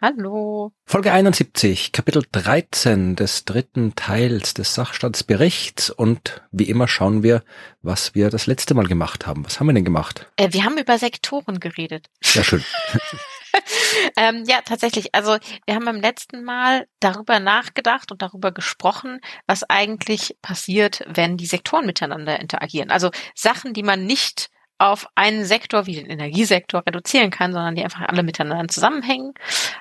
Hallo. Folge 71, Kapitel 13 des dritten Teils des Sachstandsberichts. Und wie immer schauen wir, was wir das letzte Mal gemacht haben. Was haben wir denn gemacht? Äh, wir haben über Sektoren geredet. Sehr schön. ähm, ja, tatsächlich. Also wir haben beim letzten Mal darüber nachgedacht und darüber gesprochen, was eigentlich passiert, wenn die Sektoren miteinander interagieren. Also Sachen, die man nicht auf einen Sektor wie den Energiesektor reduzieren kann, sondern die einfach alle miteinander zusammenhängen,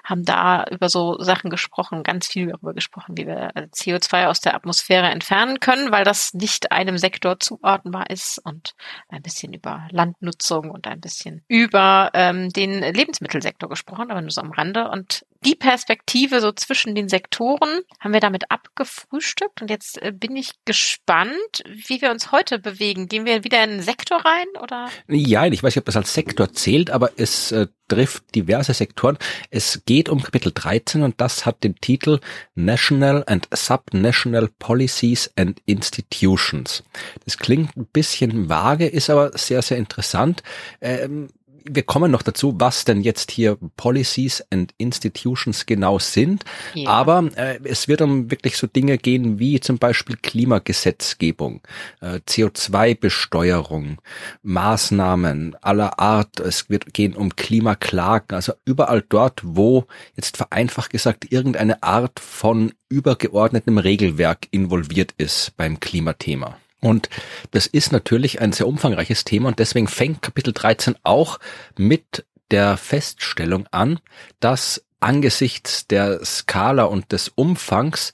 haben da über so Sachen gesprochen, ganz viel darüber gesprochen, wie wir CO2 aus der Atmosphäre entfernen können, weil das nicht einem Sektor zuordnenbar ist und ein bisschen über Landnutzung und ein bisschen über ähm, den Lebensmittelsektor gesprochen, aber nur so am Rande. Und die Perspektive so zwischen den Sektoren haben wir damit abgefrühstückt und jetzt äh, bin ich gespannt, wie wir uns heute bewegen. Gehen wir wieder in einen Sektor rein oder? Ja, ich weiß nicht, ob das als Sektor zählt, aber es äh, trifft diverse Sektoren. Es geht um Kapitel 13 und das hat den Titel National and Subnational Policies and Institutions. Das klingt ein bisschen vage, ist aber sehr, sehr interessant. Ähm, wir kommen noch dazu, was denn jetzt hier Policies and Institutions genau sind. Ja. Aber äh, es wird um wirklich so Dinge gehen wie zum Beispiel Klimagesetzgebung, äh, CO2-Besteuerung, Maßnahmen aller Art. Es wird gehen um Klimaklagen. Also überall dort, wo jetzt vereinfacht gesagt irgendeine Art von übergeordnetem Regelwerk involviert ist beim Klimathema. Und das ist natürlich ein sehr umfangreiches Thema und deswegen fängt Kapitel 13 auch mit der Feststellung an, dass angesichts der Skala und des Umfangs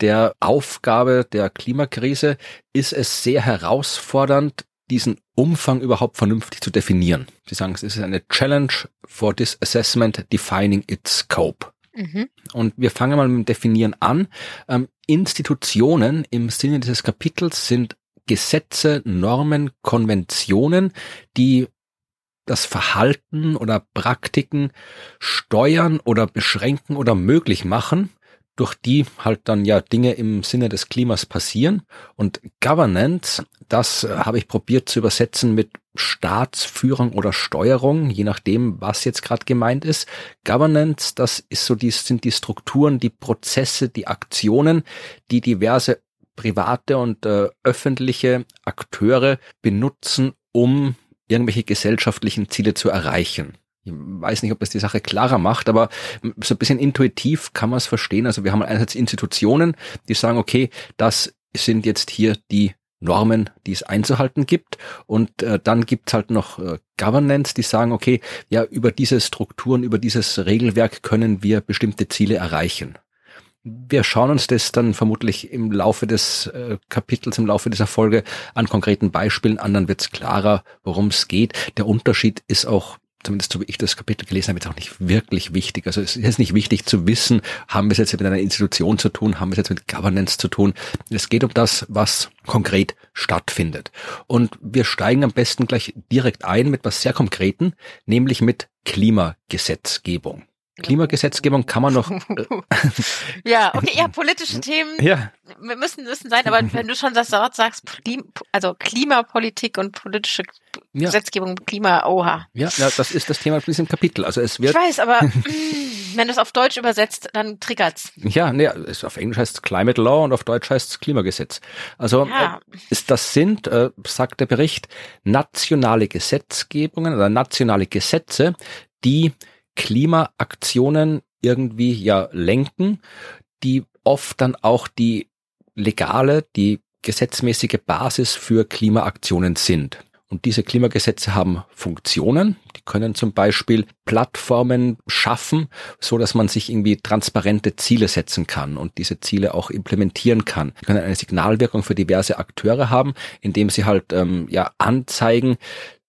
der Aufgabe der Klimakrise ist es sehr herausfordernd, diesen Umfang überhaupt vernünftig zu definieren. Sie sagen, es ist eine Challenge for this assessment defining its scope. Mhm. Und wir fangen mal mit dem Definieren an. Ähm, Institutionen im Sinne dieses Kapitels sind Gesetze, Normen, Konventionen, die das Verhalten oder Praktiken steuern oder beschränken oder möglich machen, durch die halt dann ja Dinge im Sinne des Klimas passieren. Und Governance, das äh, habe ich probiert zu übersetzen mit Staatsführung oder Steuerung, je nachdem, was jetzt gerade gemeint ist. Governance, das ist so die, sind die Strukturen, die Prozesse, die Aktionen, die diverse private und äh, öffentliche Akteure benutzen, um irgendwelche gesellschaftlichen Ziele zu erreichen. Ich weiß nicht, ob das die Sache klarer macht, aber so ein bisschen intuitiv kann man es verstehen. Also wir haben einerseits Institutionen, die sagen, okay, das sind jetzt hier die Normen, die es einzuhalten gibt. Und äh, dann gibt's halt noch äh, Governance, die sagen, okay, ja, über diese Strukturen, über dieses Regelwerk können wir bestimmte Ziele erreichen. Wir schauen uns das dann vermutlich im Laufe des äh, Kapitels, im Laufe dieser Folge an konkreten Beispielen an, dann wird es klarer, worum es geht. Der Unterschied ist auch zumindest so wie ich das Kapitel gelesen habe, jetzt auch nicht wirklich wichtig. Also es ist nicht wichtig zu wissen, haben wir es jetzt mit einer Institution zu tun, haben wir es jetzt mit Governance zu tun. Es geht um das, was konkret stattfindet. Und wir steigen am besten gleich direkt ein mit was sehr Konkreten, nämlich mit Klimagesetzgebung. Klimagesetzgebung kann man noch. Äh, ja, okay, ja, politische Themen ja. müssen müssen sein, aber wenn du schon das Wort sagst, also Klimapolitik und politische ja. Gesetzgebung, Klima, oha. Ja, ja, das ist das Thema für diesen Kapitel. Also es wird. Ich weiß, aber mm, wenn du es auf Deutsch übersetzt, dann triggert's. Ja, nee, auf Englisch heißt es Climate Law und auf Deutsch heißt es Klimagesetz. Also ja. äh, ist das sind, äh, sagt der Bericht, nationale Gesetzgebungen oder nationale Gesetze, die Klimaaktionen irgendwie ja lenken, die oft dann auch die legale, die gesetzmäßige Basis für Klimaaktionen sind. Und diese Klimagesetze haben Funktionen. Die können zum Beispiel Plattformen schaffen, so dass man sich irgendwie transparente Ziele setzen kann und diese Ziele auch implementieren kann. Die können eine Signalwirkung für diverse Akteure haben, indem sie halt ähm, ja anzeigen,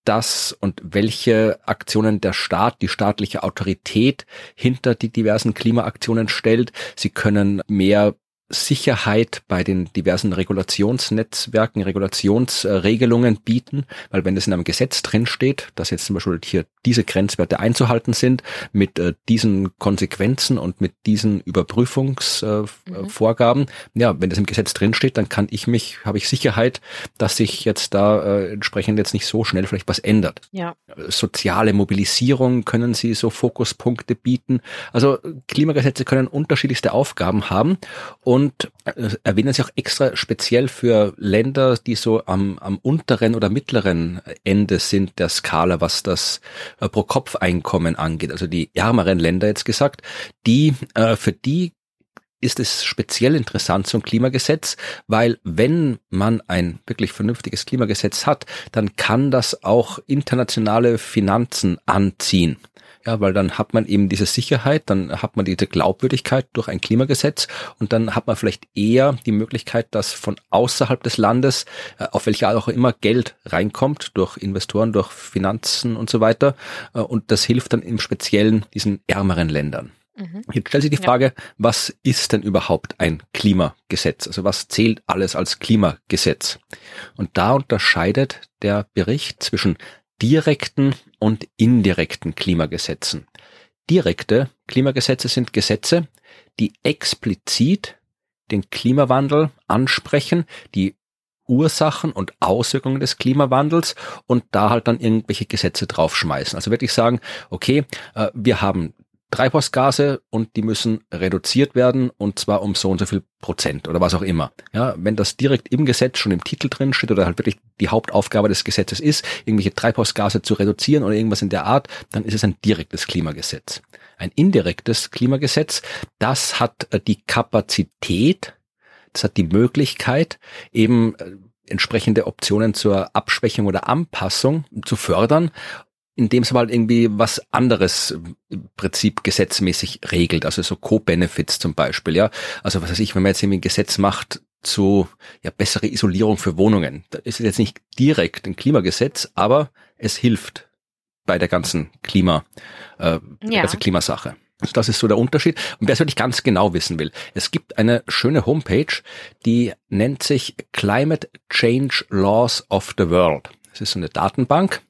das und welche Aktionen der Staat, die staatliche Autorität hinter die diversen Klimaaktionen stellt. Sie können mehr Sicherheit bei den diversen Regulationsnetzwerken, Regulationsregelungen bieten, weil wenn es in einem Gesetz drin steht, dass jetzt zum Beispiel hier diese Grenzwerte einzuhalten sind, mit äh, diesen Konsequenzen und mit diesen Überprüfungsvorgaben, äh, mhm. ja, wenn das im Gesetz drin steht, dann kann ich mich, habe ich Sicherheit, dass sich jetzt da äh, entsprechend jetzt nicht so schnell vielleicht was ändert. Ja. Soziale Mobilisierung können sie so Fokuspunkte bieten. Also Klimagesetze können unterschiedlichste Aufgaben haben und äh, erwähnen sie auch extra speziell für Länder, die so am, am unteren oder mittleren Ende sind der Skala, was das äh, Pro-Kopf-Einkommen angeht, also die ärmeren Länder jetzt gesagt, die äh, für die ist es speziell interessant, ein Klimagesetz, weil wenn man ein wirklich vernünftiges Klimagesetz hat, dann kann das auch internationale Finanzen anziehen. Ja, weil dann hat man eben diese Sicherheit, dann hat man diese Glaubwürdigkeit durch ein Klimagesetz und dann hat man vielleicht eher die Möglichkeit, dass von außerhalb des Landes, äh, auf welche Art auch immer, Geld reinkommt durch Investoren, durch Finanzen und so weiter. Äh, und das hilft dann im Speziellen diesen ärmeren Ländern. Mhm. Jetzt stellt sich die Frage, ja. was ist denn überhaupt ein Klimagesetz? Also was zählt alles als Klimagesetz? Und da unterscheidet der Bericht zwischen direkten und indirekten Klimagesetzen. Direkte Klimagesetze sind Gesetze, die explizit den Klimawandel ansprechen, die Ursachen und Auswirkungen des Klimawandels und da halt dann irgendwelche Gesetze draufschmeißen. Also wirklich sagen, okay, äh, wir haben Treibhausgase und die müssen reduziert werden und zwar um so und so viel Prozent oder was auch immer. Ja, wenn das direkt im Gesetz schon im Titel drin steht oder halt wirklich die Hauptaufgabe des Gesetzes ist, irgendwelche Treibhausgase zu reduzieren oder irgendwas in der Art, dann ist es ein direktes Klimagesetz. Ein indirektes Klimagesetz, das hat äh, die Kapazität, das hat die Möglichkeit, eben äh, entsprechende Optionen zur Abschwächung oder Anpassung zu fördern indem es halt irgendwie was anderes im Prinzip gesetzmäßig regelt, also so Co-Benefits zum Beispiel, ja. Also was weiß ich, wenn man jetzt irgendwie ein Gesetz macht zu ja, bessere Isolierung für Wohnungen, da ist es jetzt nicht direkt ein Klimagesetz, aber es hilft bei der ganzen Klima, äh, ja. ganzen Klimasache. Also das ist so der Unterschied. Und wer es wirklich ganz genau wissen will, es gibt eine schöne Homepage, die nennt sich Climate Change Laws of the World. Es ist so eine Datenbank.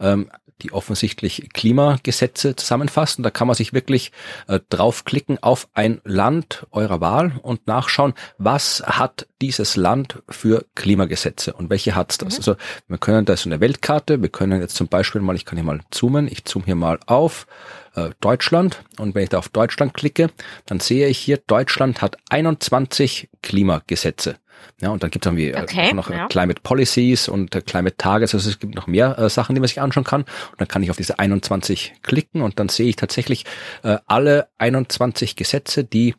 Ähm, die offensichtlich Klimagesetze zusammenfasst. Und da kann man sich wirklich äh, draufklicken auf ein Land eurer Wahl und nachschauen, was hat dieses Land für Klimagesetze und welche hat's das? Mhm. Also wir können, da so eine Weltkarte, wir können jetzt zum Beispiel mal, ich kann hier mal zoomen, ich zoome hier mal auf äh, Deutschland und wenn ich da auf Deutschland klicke, dann sehe ich hier, Deutschland hat 21 Klimagesetze. Ja, und dann gibt es irgendwie äh, okay, noch ja. Climate Policies und äh, Climate Targets. Also es gibt noch mehr äh, Sachen, die man sich anschauen kann. Und dann kann ich auf diese 21 klicken und dann sehe ich tatsächlich äh, alle 21 Gesetze, die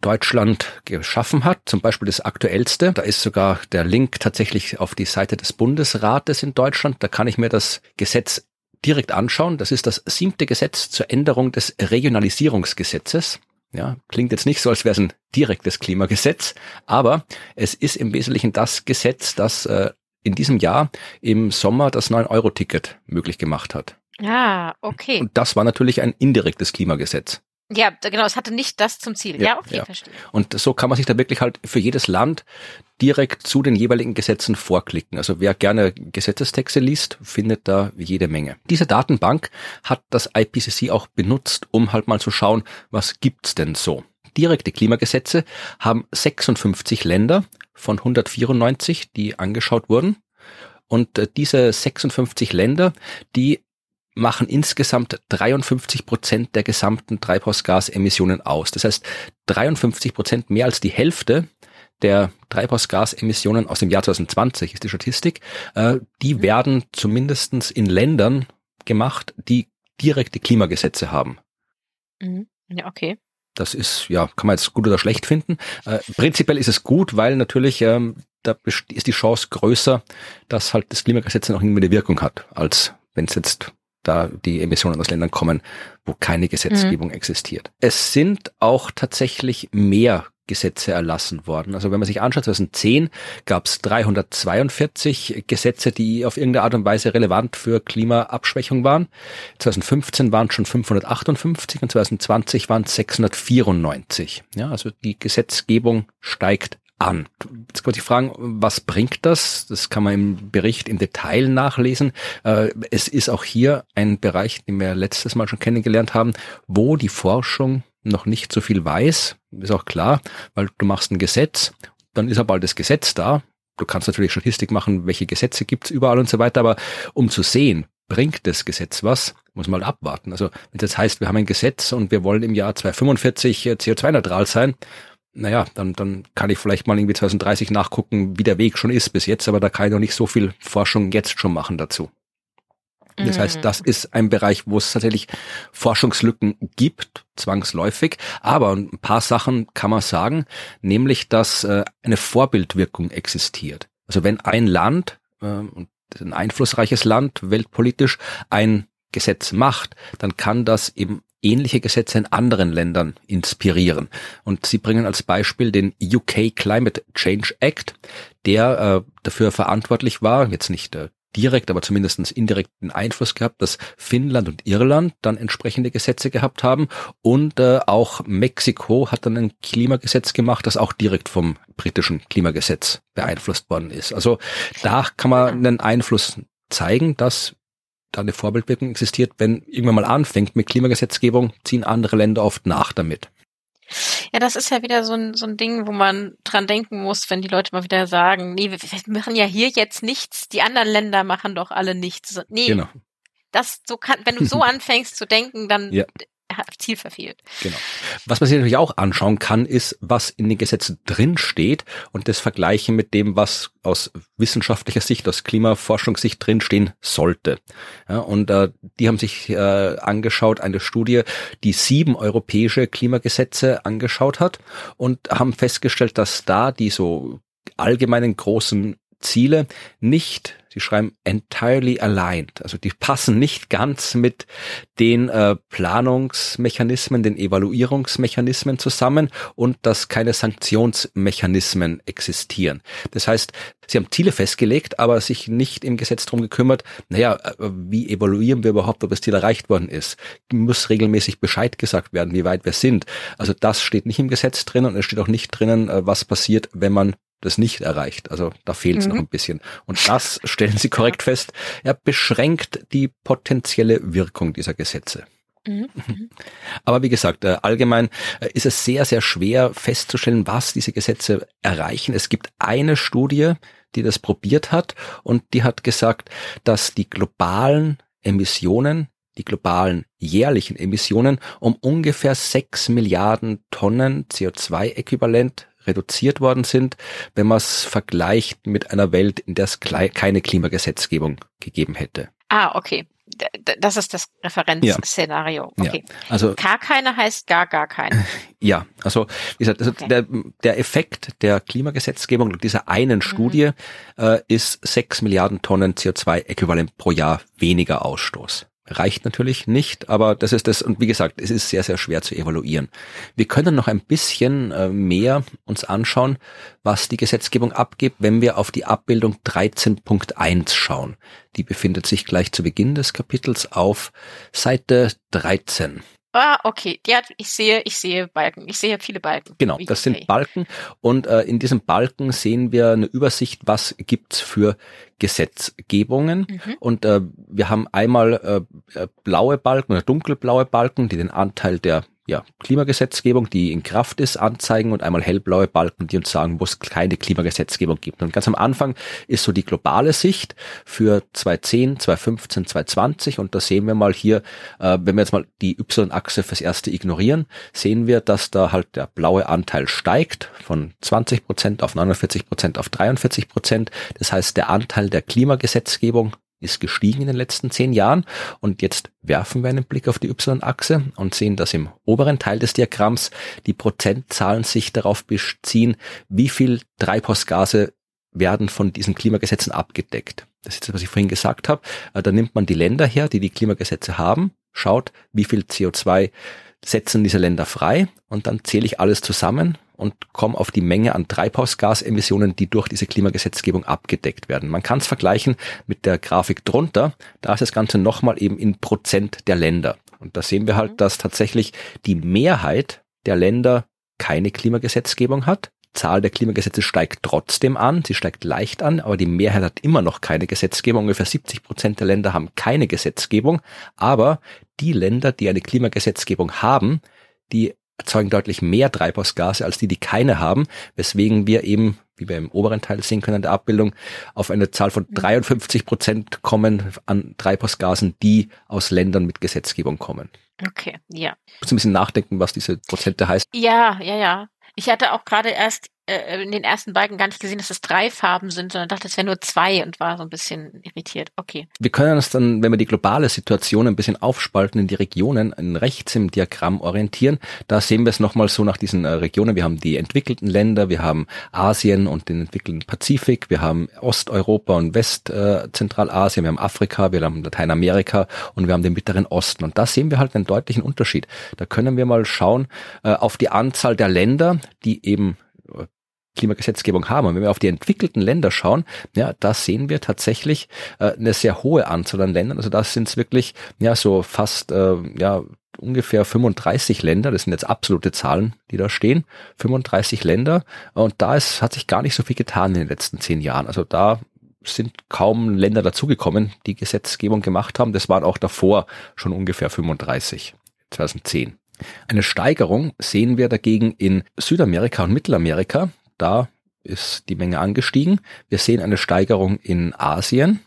Deutschland geschaffen hat. Zum Beispiel das aktuellste. Da ist sogar der Link tatsächlich auf die Seite des Bundesrates in Deutschland. Da kann ich mir das Gesetz direkt anschauen. Das ist das siebte Gesetz zur Änderung des Regionalisierungsgesetzes. Ja, klingt jetzt nicht so, als wäre es ein direktes Klimagesetz, aber es ist im Wesentlichen das Gesetz, das äh, in diesem Jahr im Sommer das 9-Euro-Ticket möglich gemacht hat. Ah, okay. Und das war natürlich ein indirektes Klimagesetz. Ja, genau, es hatte nicht das zum Ziel. Ja, ja okay, ja. verstehe. Und so kann man sich da wirklich halt für jedes Land direkt zu den jeweiligen Gesetzen vorklicken. Also wer gerne Gesetzestexte liest, findet da jede Menge. Diese Datenbank hat das IPCC auch benutzt, um halt mal zu schauen, was gibt's denn so? Direkte Klimagesetze haben 56 Länder von 194, die angeschaut wurden. Und äh, diese 56 Länder, die machen insgesamt 53 Prozent der gesamten Treibhausgasemissionen aus. Das heißt, 53 Prozent mehr als die Hälfte der Treibhausgasemissionen aus dem Jahr 2020 ist die Statistik, äh, die mhm. werden zumindestens in Ländern gemacht, die direkte Klimagesetze haben. Mhm. Ja, okay. Das ist, ja, kann man jetzt gut oder schlecht finden. Äh, prinzipiell ist es gut, weil natürlich ähm, da ist die Chance größer, dass halt das Klimagesetz noch irgendwie eine Wirkung hat, als wenn es jetzt da die Emissionen aus Ländern kommen, wo keine Gesetzgebung mhm. existiert. Es sind auch tatsächlich mehr Gesetze erlassen worden. Also wenn man sich anschaut, 2010 gab es 342 Gesetze, die auf irgendeine Art und Weise relevant für Klimaabschwächung waren. 2015 waren es schon 558 und 2020 waren es 694. Ja, also die Gesetzgebung steigt an. Jetzt kann man sich fragen, was bringt das? Das kann man im Bericht im Detail nachlesen. Äh, es ist auch hier ein Bereich, den wir letztes Mal schon kennengelernt haben, wo die Forschung noch nicht so viel weiß. Ist auch klar, weil du machst ein Gesetz, dann ist aber bald das Gesetz da. Du kannst natürlich Statistik machen, welche Gesetze gibt's überall und so weiter, aber um zu sehen, bringt das Gesetz was, muss man halt abwarten. Also wenn das heißt, wir haben ein Gesetz und wir wollen im Jahr 2045 CO2-neutral sein, naja, dann, dann kann ich vielleicht mal irgendwie 2030 nachgucken, wie der Weg schon ist bis jetzt, aber da kann ich noch nicht so viel Forschung jetzt schon machen dazu. Das heißt, mhm. das ist ein Bereich, wo es tatsächlich Forschungslücken gibt, zwangsläufig. Aber ein paar Sachen kann man sagen, nämlich, dass äh, eine Vorbildwirkung existiert. Also wenn ein Land, äh, ein einflussreiches Land, weltpolitisch, ein Gesetz macht, dann kann das eben ähnliche Gesetze in anderen Ländern inspirieren. Und sie bringen als Beispiel den UK Climate Change Act, der äh, dafür verantwortlich war, jetzt nicht äh, direkt, aber zumindest indirekten Einfluss gehabt, dass Finnland und Irland dann entsprechende Gesetze gehabt haben und äh, auch Mexiko hat dann ein Klimagesetz gemacht, das auch direkt vom britischen Klimagesetz beeinflusst worden ist. Also da kann man einen Einfluss zeigen, dass da eine Vorbildwirkung existiert, wenn irgendwann mal anfängt mit Klimagesetzgebung, ziehen andere Länder oft nach damit. Ja, das ist ja wieder so ein, so ein Ding, wo man dran denken muss, wenn die Leute mal wieder sagen, nee, wir, wir machen ja hier jetzt nichts, die anderen Länder machen doch alle nichts. Nee, genau. das so kann, wenn du so anfängst zu denken, dann ja. Ziel verfehlt. Genau. Was man sich natürlich auch anschauen kann, ist, was in den Gesetzen drin steht und das vergleichen mit dem, was aus wissenschaftlicher Sicht, aus Klimaforschungssicht drinstehen sollte. Ja, und äh, die haben sich äh, angeschaut, eine Studie, die sieben europäische Klimagesetze angeschaut hat und haben festgestellt, dass da die so allgemeinen großen Ziele nicht die schreiben entirely aligned. Also die passen nicht ganz mit den äh, Planungsmechanismen, den Evaluierungsmechanismen zusammen und dass keine Sanktionsmechanismen existieren. Das heißt, sie haben Ziele festgelegt, aber sich nicht im Gesetz drum gekümmert, naja, äh, wie evaluieren wir überhaupt, ob das Ziel erreicht worden ist? Muss regelmäßig Bescheid gesagt werden, wie weit wir sind. Also das steht nicht im Gesetz drin und es steht auch nicht drinnen, äh, was passiert, wenn man das nicht erreicht. Also da fehlt es mhm. noch ein bisschen. Und das stellen Sie korrekt fest, er beschränkt die potenzielle Wirkung dieser Gesetze. Mhm. Aber wie gesagt, äh, allgemein äh, ist es sehr, sehr schwer festzustellen, was diese Gesetze erreichen. Es gibt eine Studie, die das probiert hat und die hat gesagt, dass die globalen Emissionen, die globalen jährlichen Emissionen um ungefähr sechs Milliarden Tonnen CO2-Äquivalent reduziert worden sind, wenn man es vergleicht mit einer Welt, in der es keine Klimagesetzgebung gegeben hätte. Ah, okay. Das ist das Referenzszenario. Ja. Okay. Ja. Also gar keine heißt gar gar keine. Ja, also wie gesagt, also okay. der, der Effekt der Klimagesetzgebung dieser einen mhm. Studie äh, ist sechs Milliarden Tonnen CO2-Äquivalent pro Jahr weniger Ausstoß reicht natürlich nicht, aber das ist das, und wie gesagt, es ist sehr, sehr schwer zu evaluieren. Wir können noch ein bisschen äh, mehr uns anschauen, was die Gesetzgebung abgibt, wenn wir auf die Abbildung 13.1 schauen. Die befindet sich gleich zu Beginn des Kapitels auf Seite 13. Ah, okay. Hat, ich sehe, ich sehe Balken. Ich sehe viele Balken. Genau, das sind Balken. Und äh, in diesem Balken sehen wir eine Übersicht, was gibt's für Gesetzgebungen. Mhm. Und äh, wir haben einmal äh, äh blaue Balken oder dunkelblaue Balken, die den Anteil der ja, Klimagesetzgebung, die in Kraft ist, anzeigen und einmal hellblaue Balken, die uns sagen, wo es keine Klimagesetzgebung gibt. Und ganz am Anfang ist so die globale Sicht für 2010, 2015, 2020 und da sehen wir mal hier, äh, wenn wir jetzt mal die Y-Achse fürs erste ignorieren, sehen wir, dass da halt der blaue Anteil steigt von 20 Prozent auf 49 Prozent auf 43 Prozent. Das heißt, der Anteil der Klimagesetzgebung ist gestiegen in den letzten zehn Jahren. Und jetzt werfen wir einen Blick auf die Y-Achse und sehen, dass im oberen Teil des Diagramms die Prozentzahlen sich darauf beziehen, wie viel Treibhausgase werden von diesen Klimagesetzen abgedeckt. Das ist das, was ich vorhin gesagt habe. Äh, da nimmt man die Länder her, die die Klimagesetze haben, schaut, wie viel CO2 setzen diese Länder frei und dann zähle ich alles zusammen und komme auf die Menge an Treibhausgasemissionen, die durch diese Klimagesetzgebung abgedeckt werden. Man kann es vergleichen mit der Grafik drunter. Da ist das Ganze nochmal eben in Prozent der Länder. Und da sehen wir halt, mhm. dass tatsächlich die Mehrheit der Länder keine Klimagesetzgebung hat. Zahl der Klimagesetze steigt trotzdem an, sie steigt leicht an, aber die Mehrheit hat immer noch keine Gesetzgebung. Ungefähr 70 Prozent der Länder haben keine Gesetzgebung, aber die Länder, die eine Klimagesetzgebung haben, die erzeugen deutlich mehr Treibhausgase als die, die keine haben, weswegen wir eben, wie wir im oberen Teil sehen können der Abbildung, auf eine Zahl von 53 mhm. Prozent kommen an Treibhausgasen, die aus Ländern mit Gesetzgebung kommen. Okay, ja. Muss ein bisschen nachdenken, was diese Prozente heißt. Ja, ja, ja. Ich hatte auch gerade erst äh, in den ersten Balken gar nicht gesehen, dass es drei Farben sind, sondern dachte, es wären nur zwei und war so ein bisschen irritiert. Okay. Wir können uns dann, wenn wir die globale Situation ein bisschen aufspalten in die Regionen, rechts im Diagramm orientieren. Da sehen wir es nochmal so nach diesen äh, Regionen. Wir haben die entwickelten Länder, wir haben Asien und den entwickelten Pazifik, wir haben Osteuropa und Westzentralasien, äh, wir haben Afrika, wir haben Lateinamerika und wir haben den mittleren Osten. Und da sehen wir halt einen deutlichen Unterschied. Da können wir mal schauen äh, auf die Anzahl der Länder, die eben Klimagesetzgebung haben. Und wenn wir auf die entwickelten Länder schauen, ja, da sehen wir tatsächlich äh, eine sehr hohe Anzahl an Ländern. Also das sind es wirklich, ja, so fast, äh, ja, ungefähr 35 Länder, das sind jetzt absolute Zahlen, die da stehen, 35 Länder und da ist, hat sich gar nicht so viel getan in den letzten zehn Jahren. Also da sind kaum Länder dazugekommen, die Gesetzgebung gemacht haben. Das waren auch davor schon ungefähr 35, 2010. Eine Steigerung sehen wir dagegen in Südamerika und Mittelamerika. Da ist die Menge angestiegen. Wir sehen eine Steigerung in Asien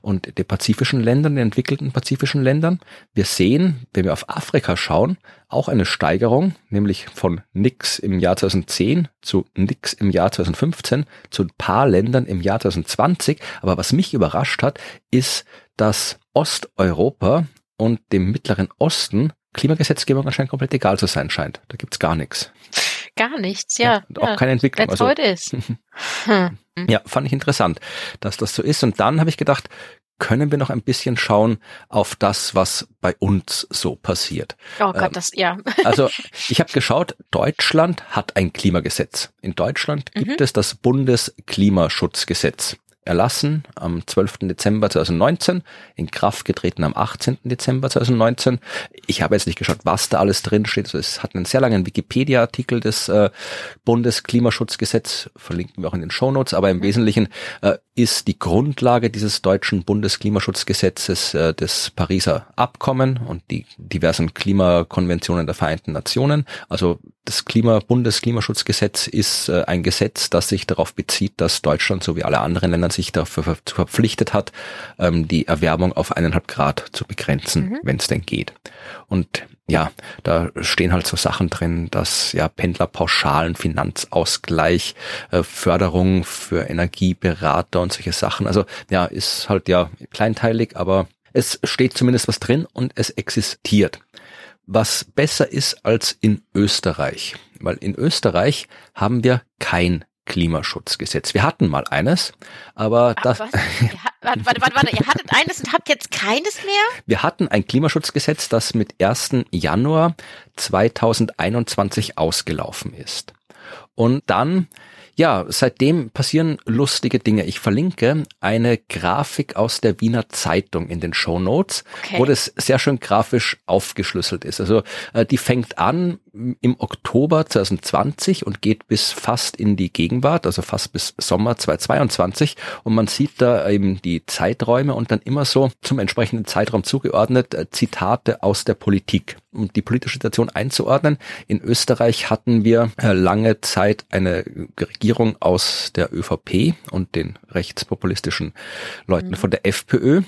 und den pazifischen Ländern, den entwickelten pazifischen Ländern. Wir sehen, wenn wir auf Afrika schauen, auch eine Steigerung, nämlich von nix im Jahr 2010 zu nix im Jahr 2015 zu ein paar Ländern im Jahr 2020. Aber was mich überrascht hat, ist, dass Osteuropa und dem Mittleren Osten Klimagesetzgebung anscheinend komplett egal zu sein scheint. Da gibt's gar nichts. Gar nichts, ja. ja auch ja. keine Entwicklung. That's also, ist. hm. Ja, fand ich interessant, dass das so ist. Und dann habe ich gedacht, können wir noch ein bisschen schauen auf das, was bei uns so passiert. Oh Gott, ähm, das ja. also ich habe geschaut, Deutschland hat ein Klimagesetz. In Deutschland gibt mhm. es das Bundesklimaschutzgesetz erlassen am 12. Dezember 2019, in Kraft getreten am 18. Dezember 2019. Ich habe jetzt nicht geschaut, was da alles drin steht. Also es hat einen sehr langen Wikipedia-Artikel des äh, Bundesklimaschutzgesetz, verlinken wir auch in den Shownotes, aber im. Wesentlichen äh, ist die Grundlage dieses deutschen Bundesklimaschutzgesetzes äh, des Pariser Abkommen und die diversen Klimakonventionen der Vereinten Nationen. Also das Klima Bundesklimaschutzgesetz ist äh, ein Gesetz, das sich darauf bezieht, dass Deutschland so wie alle anderen Länder sich dafür ver verpflichtet hat, ähm, die Erwärmung auf eineinhalb Grad zu begrenzen, mhm. wenn es denn geht. Und ja, da stehen halt so Sachen drin, dass ja Pendlerpauschalen, Finanzausgleich, äh, Förderung für Energieberater und solche Sachen. Also ja, ist halt ja kleinteilig, aber es steht zumindest was drin und es existiert was besser ist als in Österreich. Weil in Österreich haben wir kein Klimaschutzgesetz. Wir hatten mal eines, aber Ach, das. warte, warte, warte, warte, ihr hattet eines und habt jetzt keines mehr? Wir hatten ein Klimaschutzgesetz, das mit 1. Januar 2021 ausgelaufen ist. Und dann ja, seitdem passieren lustige Dinge. Ich verlinke eine Grafik aus der Wiener Zeitung in den Show Notes, okay. wo das sehr schön grafisch aufgeschlüsselt ist. Also äh, die fängt an im Oktober 2020 und geht bis fast in die Gegenwart, also fast bis Sommer 2022. Und man sieht da eben die Zeiträume und dann immer so zum entsprechenden Zeitraum zugeordnet äh, Zitate aus der Politik. Um die politische Situation einzuordnen, in Österreich hatten wir äh, lange Zeit eine Regierung aus der ÖVP und den rechtspopulistischen Leuten mhm. von der FPÖ.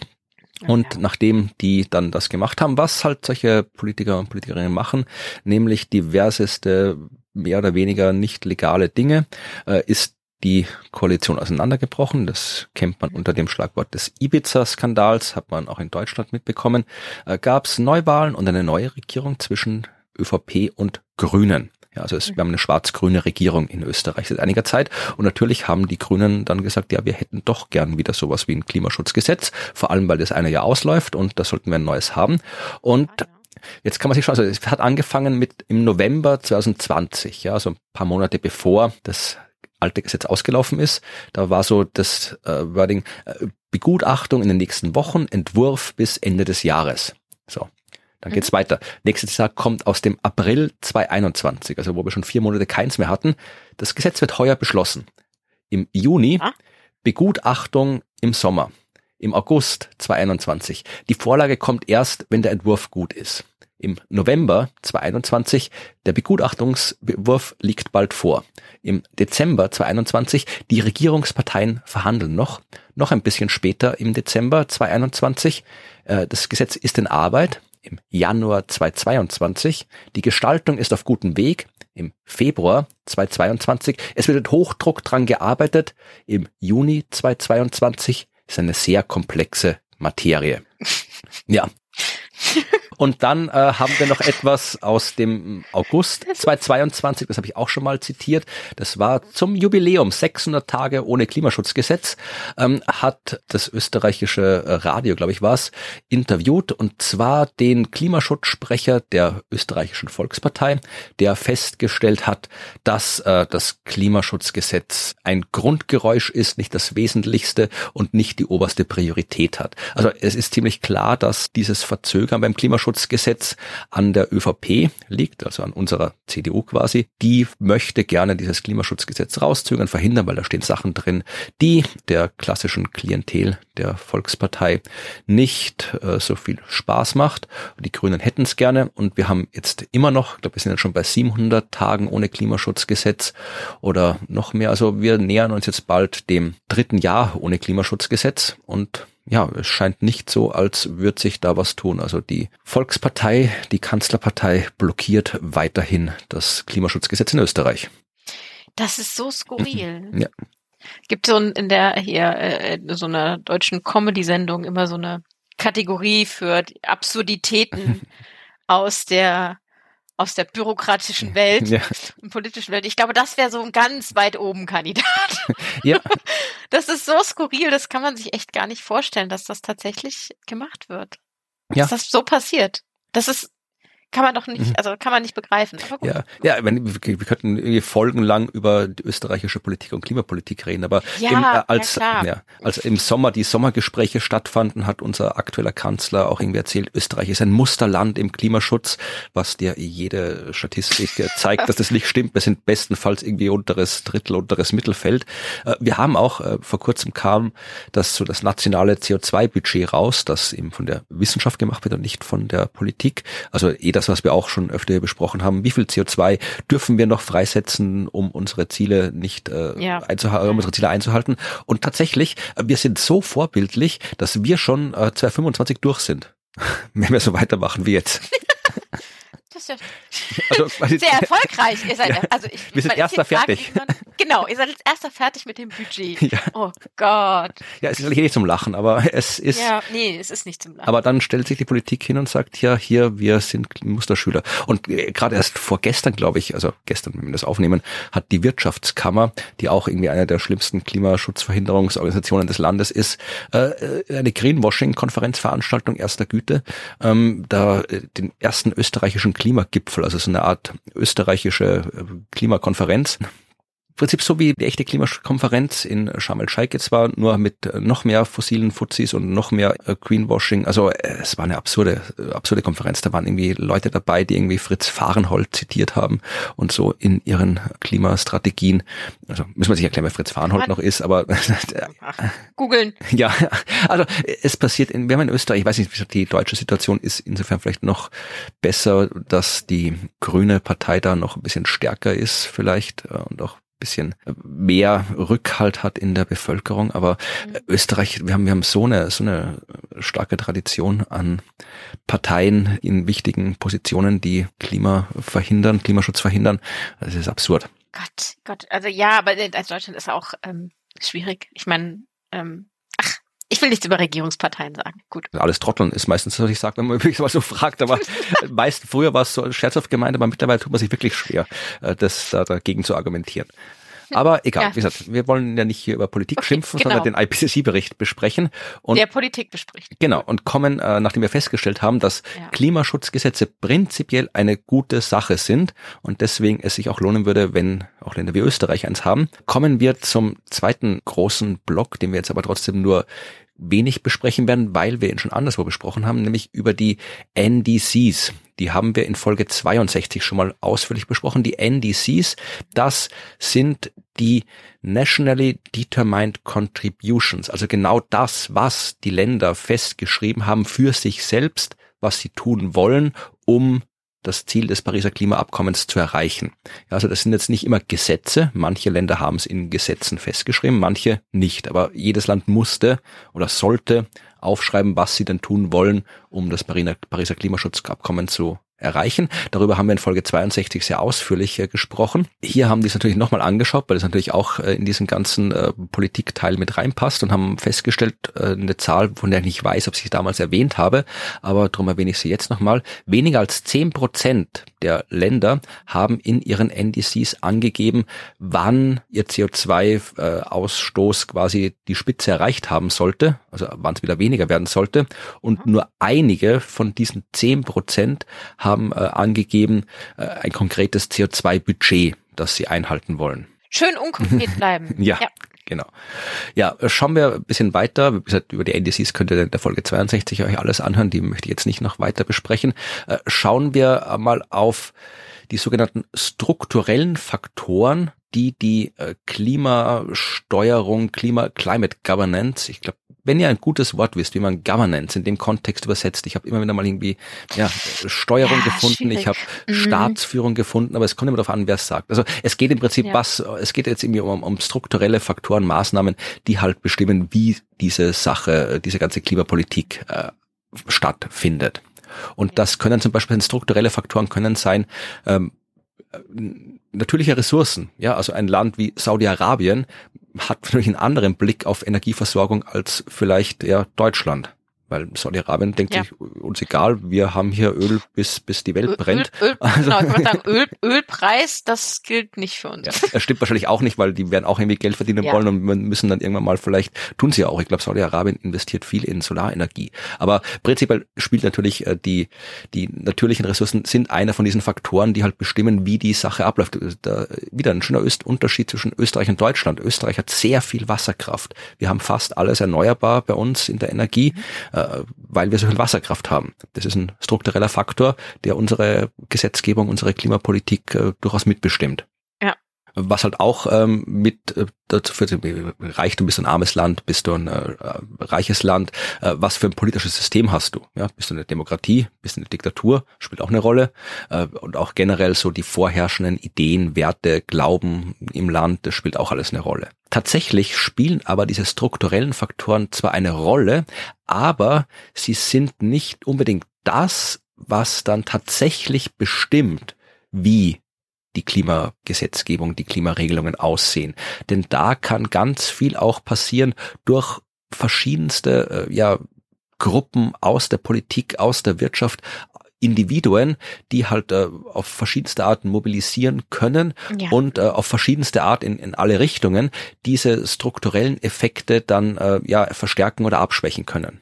Und nachdem die dann das gemacht haben, was halt solche Politiker und Politikerinnen machen, nämlich diverseste mehr oder weniger nicht legale Dinge, äh, ist die Koalition auseinandergebrochen. Das kennt man unter dem Schlagwort des Ibiza-Skandals, hat man auch in Deutschland mitbekommen. Äh, Gab es Neuwahlen und eine neue Regierung zwischen ÖVP und Grünen. Ja, also es, wir haben eine schwarz-grüne Regierung in Österreich seit einiger Zeit und natürlich haben die Grünen dann gesagt, ja, wir hätten doch gern wieder sowas wie ein Klimaschutzgesetz, vor allem weil das eine ja ausläuft und da sollten wir ein neues haben. Und Jetzt kann man sich schon, also es hat angefangen mit im November 2020, ja, also ein paar Monate bevor das alte Gesetz ausgelaufen ist. Da war so das äh, Wording äh, Begutachtung in den nächsten Wochen, Entwurf bis Ende des Jahres. So. Dann geht's mhm. weiter. Nächstes Jahr kommt aus dem April 2021, also wo wir schon vier Monate keins mehr hatten. Das Gesetz wird heuer beschlossen. Im Juni ah. Begutachtung im Sommer. Im August 2021. Die Vorlage kommt erst, wenn der Entwurf gut ist im November 2021. Der Begutachtungswurf liegt bald vor. Im Dezember 2021. Die Regierungsparteien verhandeln noch. Noch ein bisschen später im Dezember 2021. Äh, das Gesetz ist in Arbeit. Im Januar 2022. Die Gestaltung ist auf gutem Weg. Im Februar 2022. Es wird mit Hochdruck dran gearbeitet. Im Juni 2022 ist eine sehr komplexe Materie. Ja, und dann äh, haben wir noch etwas aus dem August 2022, das habe ich auch schon mal zitiert. Das war zum Jubiläum 600 Tage ohne Klimaschutzgesetz, ähm, hat das österreichische Radio, glaube ich, war es, interviewt und zwar den Klimaschutzsprecher der österreichischen Volkspartei, der festgestellt hat, dass äh, das Klimaschutzgesetz ein Grundgeräusch ist, nicht das Wesentlichste und nicht die oberste Priorität hat. Also es ist ziemlich klar, dass dieses Verzögern beim Klimaschutzgesetz an der ÖVP liegt, also an unserer CDU quasi. Die möchte gerne dieses Klimaschutzgesetz rauszögern, verhindern, weil da stehen Sachen drin, die der klassischen Klientel der Volkspartei nicht äh, so viel Spaß macht. Die Grünen hätten es gerne und wir haben jetzt immer noch, ich glaube, wir sind jetzt schon bei 700 Tagen ohne Klimaschutzgesetz oder noch mehr. Also wir nähern uns jetzt bald dem dritten Jahr ohne Klimaschutzgesetz und ja, es scheint nicht so, als würde sich da was tun. Also die Volkspartei, die Kanzlerpartei blockiert weiterhin das Klimaschutzgesetz in Österreich. Das ist so skurril. Mhm. Ja. Gibt so in der hier äh, so einer deutschen Comedy-Sendung immer so eine Kategorie für Absurditäten aus der aus der bürokratischen Welt, ja. politischen Welt. Ich glaube, das wäre so ein ganz weit oben Kandidat. Ja. Das ist so skurril, das kann man sich echt gar nicht vorstellen, dass das tatsächlich gemacht wird. Ja. Dass das so passiert. Das ist kann man doch nicht, mhm. also kann man nicht begreifen. Ja, ja, wenn, wir könnten irgendwie folgenlang über die österreichische Politik und Klimapolitik reden, aber ja, im, äh, als, ja, ja, als im Sommer die Sommergespräche stattfanden, hat unser aktueller Kanzler auch irgendwie erzählt, Österreich ist ein Musterland im Klimaschutz, was dir jede Statistik zeigt, dass das nicht stimmt. Wir sind bestenfalls irgendwie unteres Drittel, unteres Mittelfeld. Äh, wir haben auch, äh, vor kurzem kam das so das nationale CO2-Budget raus, das eben von der Wissenschaft gemacht wird und nicht von der Politik. Also eh das das, was wir auch schon öfter besprochen haben. Wie viel CO2 dürfen wir noch freisetzen, um unsere Ziele nicht äh, ja. einzuhalten, um unsere Ziele einzuhalten? Und tatsächlich, äh, wir sind so vorbildlich, dass wir schon äh, 2025 durch sind. Wenn wir so weitermachen wie jetzt. Das ist ja also, sehr erfolgreich. Ihr seid, ja, also ich, wir sind erster fertig. Man, genau, ihr seid als erster fertig mit dem Budget. Ja. Oh Gott. Ja, es ist eigentlich nicht zum Lachen, aber es ist. Ja, nee, es ist nicht zum Lachen. Aber dann stellt sich die Politik hin und sagt, ja, hier, wir sind Musterschüler. Und äh, gerade erst vor gestern, glaube ich, also gestern, wenn wir das aufnehmen, hat die Wirtschaftskammer, die auch irgendwie eine der schlimmsten Klimaschutzverhinderungsorganisationen des Landes ist, äh, äh eine Greenwashing-Konferenzveranstaltung erster Güte, ähm, da den ersten österreichischen Klimagipfel, also so eine Art österreichische äh, Klimakonferenz. im Prinzip so wie die echte Klimakonferenz in Sharm el-Sheikh jetzt war, nur mit äh, noch mehr fossilen Fuzis und noch mehr äh, Greenwashing. Also äh, es war eine absurde, absurde Konferenz. Da waren irgendwie Leute dabei, die irgendwie Fritz Fahrenhold zitiert haben und so in ihren Klimastrategien. Also müssen wir sich erklären, wer Fritz Fahrenhold noch ist, aber googeln. Ja, also es passiert in, wir haben in Österreich, ich weiß nicht, wie die deutsche Situation ist, insofern vielleicht noch besser, dass die grüne Partei da noch ein bisschen stärker ist vielleicht und auch bisschen mehr Rückhalt hat in der Bevölkerung. Aber mhm. Österreich, wir haben, wir haben so eine, so eine starke Tradition an Parteien in wichtigen Positionen, die Klima verhindern, Klimaschutz verhindern. Das ist absurd. Gott, Gott, also ja, aber als Deutschland ist auch ähm, schwierig. Ich meine, ähm, ich will nichts über Regierungsparteien sagen. Gut. Alles Trotteln ist meistens, was ich sage, wenn man mich mal so fragt. Aber meist früher war es so scherzhaft gemeint, aber mittlerweile tut man sich wirklich schwer, äh, das da dagegen zu argumentieren. Aber egal, ja. wie gesagt, wir wollen ja nicht hier über Politik okay, schimpfen, genau. sondern den IPCC-Bericht besprechen. Und Der Politik bespricht. Genau, und kommen, äh, nachdem wir festgestellt haben, dass ja. Klimaschutzgesetze prinzipiell eine gute Sache sind und deswegen es sich auch lohnen würde, wenn auch Länder wie Österreich eins haben, kommen wir zum zweiten großen Block, den wir jetzt aber trotzdem nur wenig besprechen werden, weil wir ihn schon anderswo besprochen haben, nämlich über die NDCs. Die haben wir in Folge 62 schon mal ausführlich besprochen. Die NDCs, das sind die Nationally Determined Contributions, also genau das, was die Länder festgeschrieben haben für sich selbst, was sie tun wollen, um das Ziel des Pariser Klimaabkommens zu erreichen. Also das sind jetzt nicht immer Gesetze. Manche Länder haben es in Gesetzen festgeschrieben, manche nicht. Aber jedes Land musste oder sollte aufschreiben, was sie denn tun wollen, um das Pariser Klimaschutzabkommen zu erreichen. Darüber haben wir in Folge 62 sehr ausführlich äh, gesprochen. Hier haben die es natürlich nochmal angeschaut, weil es natürlich auch äh, in diesen ganzen äh, Politikteil mit reinpasst und haben festgestellt, äh, eine Zahl, von der ich nicht weiß, ob ich sie damals erwähnt habe, aber darum erwähne ich sie jetzt nochmal. Weniger als zehn Prozent der Länder haben in ihren NDCs angegeben, wann ihr CO2-Ausstoß quasi die Spitze erreicht haben sollte, also wann es wieder weniger werden sollte. Und mhm. nur einige von diesen zehn Prozent haben äh, angegeben äh, ein konkretes CO2-Budget, das sie einhalten wollen. Schön unkonkret bleiben. ja. ja. Genau. Ja, schauen wir ein bisschen weiter. Wie gesagt, über die NDCs könnt ihr in der Folge 62 euch alles anhören. Die möchte ich jetzt nicht noch weiter besprechen. Äh, schauen wir mal auf die sogenannten strukturellen Faktoren, die die äh, Klimasteuerung, Klima, Climate Governance, ich glaube, wenn ihr ein gutes Wort wisst, wie man Governance in dem Kontext übersetzt, ich habe immer wieder mal irgendwie ja, Steuerung ja, gefunden, schwierig. ich habe mhm. Staatsführung gefunden, aber es kommt immer darauf an, wer es sagt. Also es geht im Prinzip ja. was, es geht jetzt irgendwie um, um strukturelle Faktoren, Maßnahmen, die halt bestimmen, wie diese Sache, diese ganze Klimapolitik äh, stattfindet. Und das können zum Beispiel strukturelle Faktoren können sein, ähm, natürliche Ressourcen. Ja, also ein Land wie Saudi-Arabien hat natürlich einen anderen Blick auf Energieversorgung als vielleicht ja Deutschland. Weil Saudi-Arabien denkt ja. sich, uns egal, wir haben hier Öl, bis, bis die Welt Öl, brennt. Öl, also, genau, ich sagen, Öl, Ölpreis, das gilt nicht für uns. Ja, das stimmt wahrscheinlich auch nicht, weil die werden auch irgendwie Geld verdienen ja. wollen und müssen dann irgendwann mal vielleicht, tun sie ja auch. Ich glaube, Saudi-Arabien investiert viel in Solarenergie. Aber prinzipiell spielt natürlich äh, die, die natürlichen Ressourcen sind einer von diesen Faktoren, die halt bestimmen, wie die Sache abläuft. Da, wieder ein schöner Öst Unterschied zwischen Österreich und Deutschland. Österreich hat sehr viel Wasserkraft. Wir haben fast alles erneuerbar bei uns in der Energie. Mhm äh, weil wir so viel Wasserkraft haben. Das ist ein struktureller Faktor, der unsere Gesetzgebung, unsere Klimapolitik äh, durchaus mitbestimmt. Was halt auch ähm, mit äh, dazu führt, Reichtum bist du ein armes Land, bist du ein äh, reiches Land, äh, was für ein politisches System hast du? Ja, bist du eine Demokratie, bist du eine Diktatur, spielt auch eine Rolle. Äh, und auch generell so die vorherrschenden Ideen, Werte, Glauben im Land, das spielt auch alles eine Rolle. Tatsächlich spielen aber diese strukturellen Faktoren zwar eine Rolle, aber sie sind nicht unbedingt das, was dann tatsächlich bestimmt, wie die Klimagesetzgebung, die Klimaregelungen aussehen. Denn da kann ganz viel auch passieren durch verschiedenste äh, ja, Gruppen aus der Politik, aus der Wirtschaft, Individuen, die halt äh, auf verschiedenste Arten mobilisieren können ja. und äh, auf verschiedenste Art in, in alle Richtungen diese strukturellen Effekte dann äh, ja verstärken oder abschwächen können.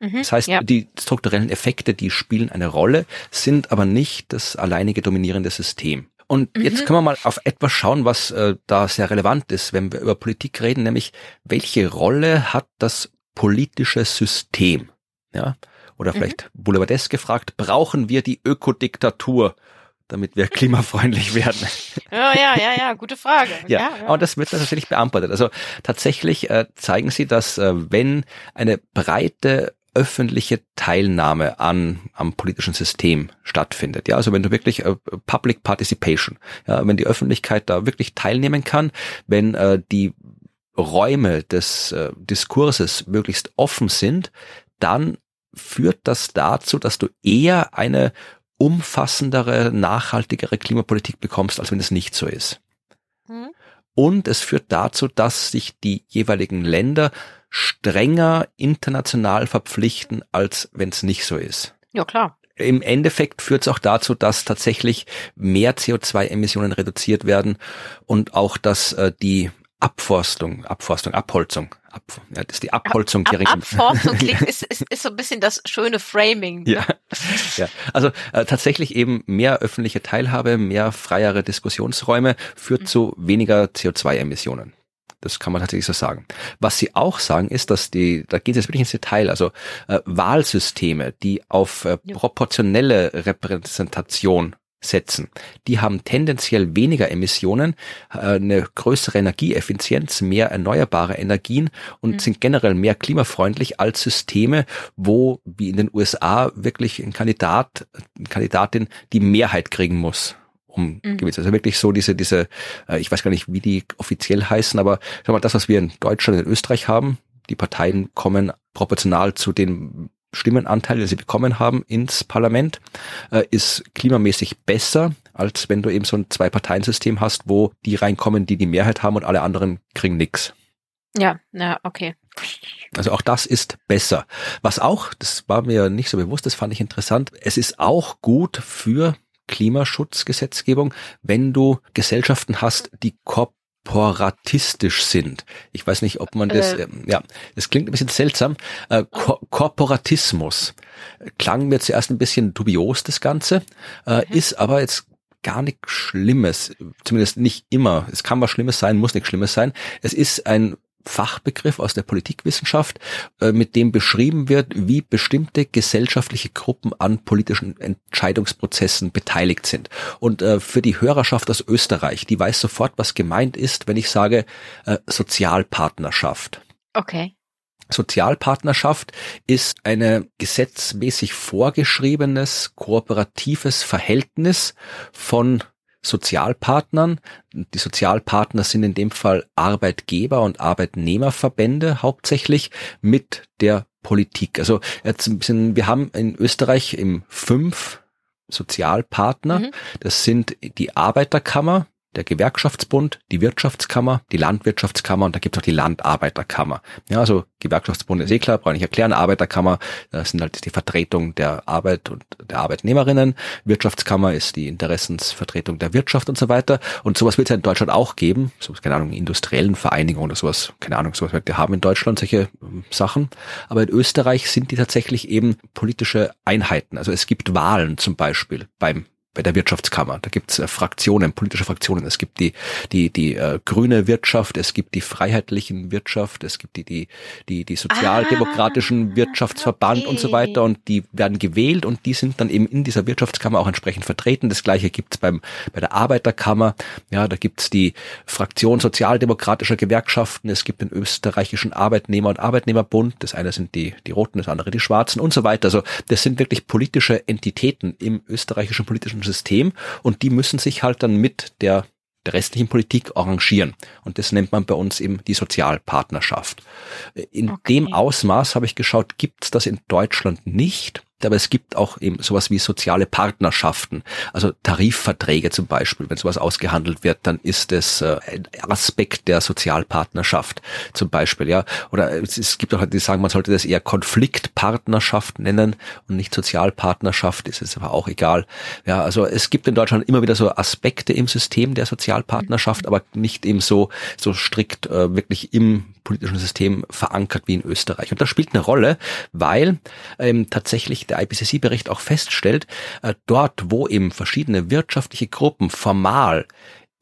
Mhm, das heißt, ja. die strukturellen Effekte, die spielen eine Rolle, sind aber nicht das alleinige dominierende System. Und mhm. jetzt können wir mal auf etwas schauen, was äh, da sehr relevant ist, wenn wir über Politik reden, nämlich welche Rolle hat das politische System? Ja? Oder mhm. vielleicht mhm. boulevardesk gefragt, brauchen wir die Ökodiktatur? damit wir klimafreundlich werden? Ja, ja, ja, ja, gute Frage. Ja, ja, ja. und das wird natürlich beantwortet. Also tatsächlich äh, zeigen sie, dass äh, wenn eine breite öffentliche Teilnahme an am politischen System stattfindet. Ja, also wenn du wirklich äh, Public Participation, ja, wenn die Öffentlichkeit da wirklich teilnehmen kann, wenn äh, die Räume des äh, Diskurses möglichst offen sind, dann führt das dazu, dass du eher eine umfassendere, nachhaltigere Klimapolitik bekommst, als wenn es nicht so ist. Hm. Und es führt dazu, dass sich die jeweiligen Länder strenger international verpflichten, als wenn es nicht so ist. Ja, klar. im Endeffekt führt es auch dazu, dass tatsächlich mehr CO2-Emissionen reduziert werden und auch, dass äh, die Abforstung, Abforstung, Abholzung, Ab, ja, das ist die Abholzung Ab, Ab, Abforstung klingt, ist, ist, ist so ein bisschen das schöne Framing. Ne? Ja, ja, also äh, tatsächlich eben mehr öffentliche Teilhabe, mehr freiere Diskussionsräume führt mhm. zu weniger CO2-Emissionen. Das kann man tatsächlich so sagen. Was sie auch sagen, ist, dass die, da geht es wirklich ins Detail, also äh, Wahlsysteme, die auf äh, proportionelle Repräsentation setzen. Die haben tendenziell weniger Emissionen, äh, eine größere Energieeffizienz, mehr erneuerbare Energien und mhm. sind generell mehr klimafreundlich als Systeme, wo wie in den USA wirklich ein Kandidat, eine Kandidatin die Mehrheit kriegen muss um mhm. gewiss. Also wirklich so diese, diese, äh, ich weiß gar nicht, wie die offiziell heißen, aber schau mal, das, was wir in Deutschland und in Österreich haben, die Parteien kommen proportional zu den Stimmenanteile, die sie bekommen haben ins Parlament, äh, ist klimamäßig besser, als wenn du eben so ein Zwei-Parteien-System hast, wo die reinkommen, die die Mehrheit haben und alle anderen kriegen nix. Ja, ja, okay. Also auch das ist besser. Was auch, das war mir nicht so bewusst, das fand ich interessant, es ist auch gut für Klimaschutzgesetzgebung, wenn du Gesellschaften hast, die korporatistisch sind. Ich weiß nicht, ob man das, äh, ähm, ja, das klingt ein bisschen seltsam. Äh, Ko Korporatismus klang mir zuerst ein bisschen dubios, das Ganze, äh, mhm. ist aber jetzt gar nichts Schlimmes, zumindest nicht immer. Es kann was Schlimmes sein, muss nichts Schlimmes sein. Es ist ein Fachbegriff aus der Politikwissenschaft, äh, mit dem beschrieben wird, wie bestimmte gesellschaftliche Gruppen an politischen Entscheidungsprozessen beteiligt sind. Und äh, für die Hörerschaft aus Österreich, die weiß sofort, was gemeint ist, wenn ich sage äh, Sozialpartnerschaft. Okay. Sozialpartnerschaft ist eine gesetzmäßig vorgeschriebenes kooperatives Verhältnis von Sozialpartnern. Die Sozialpartner sind in dem Fall Arbeitgeber und Arbeitnehmerverbände hauptsächlich mit der Politik. Also bisschen, wir haben in Österreich im fünf Sozialpartner. Mhm. Das sind die Arbeiterkammer, der Gewerkschaftsbund, die Wirtschaftskammer, die Landwirtschaftskammer und da gibt es auch die Landarbeiterkammer. Ja, also Gewerkschaftsbund ist eh klar, brauche ich erklären. Arbeiterkammer, das sind halt die Vertretung der Arbeit und der Arbeitnehmerinnen. Wirtschaftskammer ist die Interessensvertretung der Wirtschaft und so weiter. Und sowas wird es ja in Deutschland auch geben. So, keine Ahnung, industriellen Vereinigungen oder sowas. Keine Ahnung, sowas wird wir haben in Deutschland solche ähm, Sachen. Aber in Österreich sind die tatsächlich eben politische Einheiten. Also es gibt Wahlen zum Beispiel beim bei der Wirtschaftskammer. Da gibt's äh, Fraktionen, politische Fraktionen. Es gibt die die die äh, grüne Wirtschaft, es gibt die freiheitlichen Wirtschaft, es gibt die die die die sozialdemokratischen ah, Wirtschaftsverband okay. und so weiter und die werden gewählt und die sind dann eben in dieser Wirtschaftskammer auch entsprechend vertreten. Das gleiche gibt's beim bei der Arbeiterkammer. Ja, da gibt's die Fraktion sozialdemokratischer Gewerkschaften. Es gibt den österreichischen Arbeitnehmer und Arbeitnehmerbund. Das eine sind die die Roten, das andere die Schwarzen und so weiter. Also das sind wirklich politische Entitäten im österreichischen politischen System und die müssen sich halt dann mit der der restlichen Politik arrangieren. Und das nennt man bei uns eben die Sozialpartnerschaft. In okay. dem Ausmaß habe ich geschaut, gibt es das in Deutschland nicht aber es gibt auch eben sowas wie soziale Partnerschaften, also Tarifverträge zum Beispiel. Wenn sowas ausgehandelt wird, dann ist es äh, ein Aspekt der Sozialpartnerschaft zum Beispiel, ja. Oder es, gibt auch die sagen, man sollte das eher Konfliktpartnerschaft nennen und nicht Sozialpartnerschaft, ist es aber auch egal. Ja, also es gibt in Deutschland immer wieder so Aspekte im System der Sozialpartnerschaft, aber nicht eben so, so strikt äh, wirklich im politischen System verankert wie in Österreich. Und das spielt eine Rolle, weil ähm, tatsächlich der IPCC-Bericht auch feststellt, äh, dort, wo eben verschiedene wirtschaftliche Gruppen formal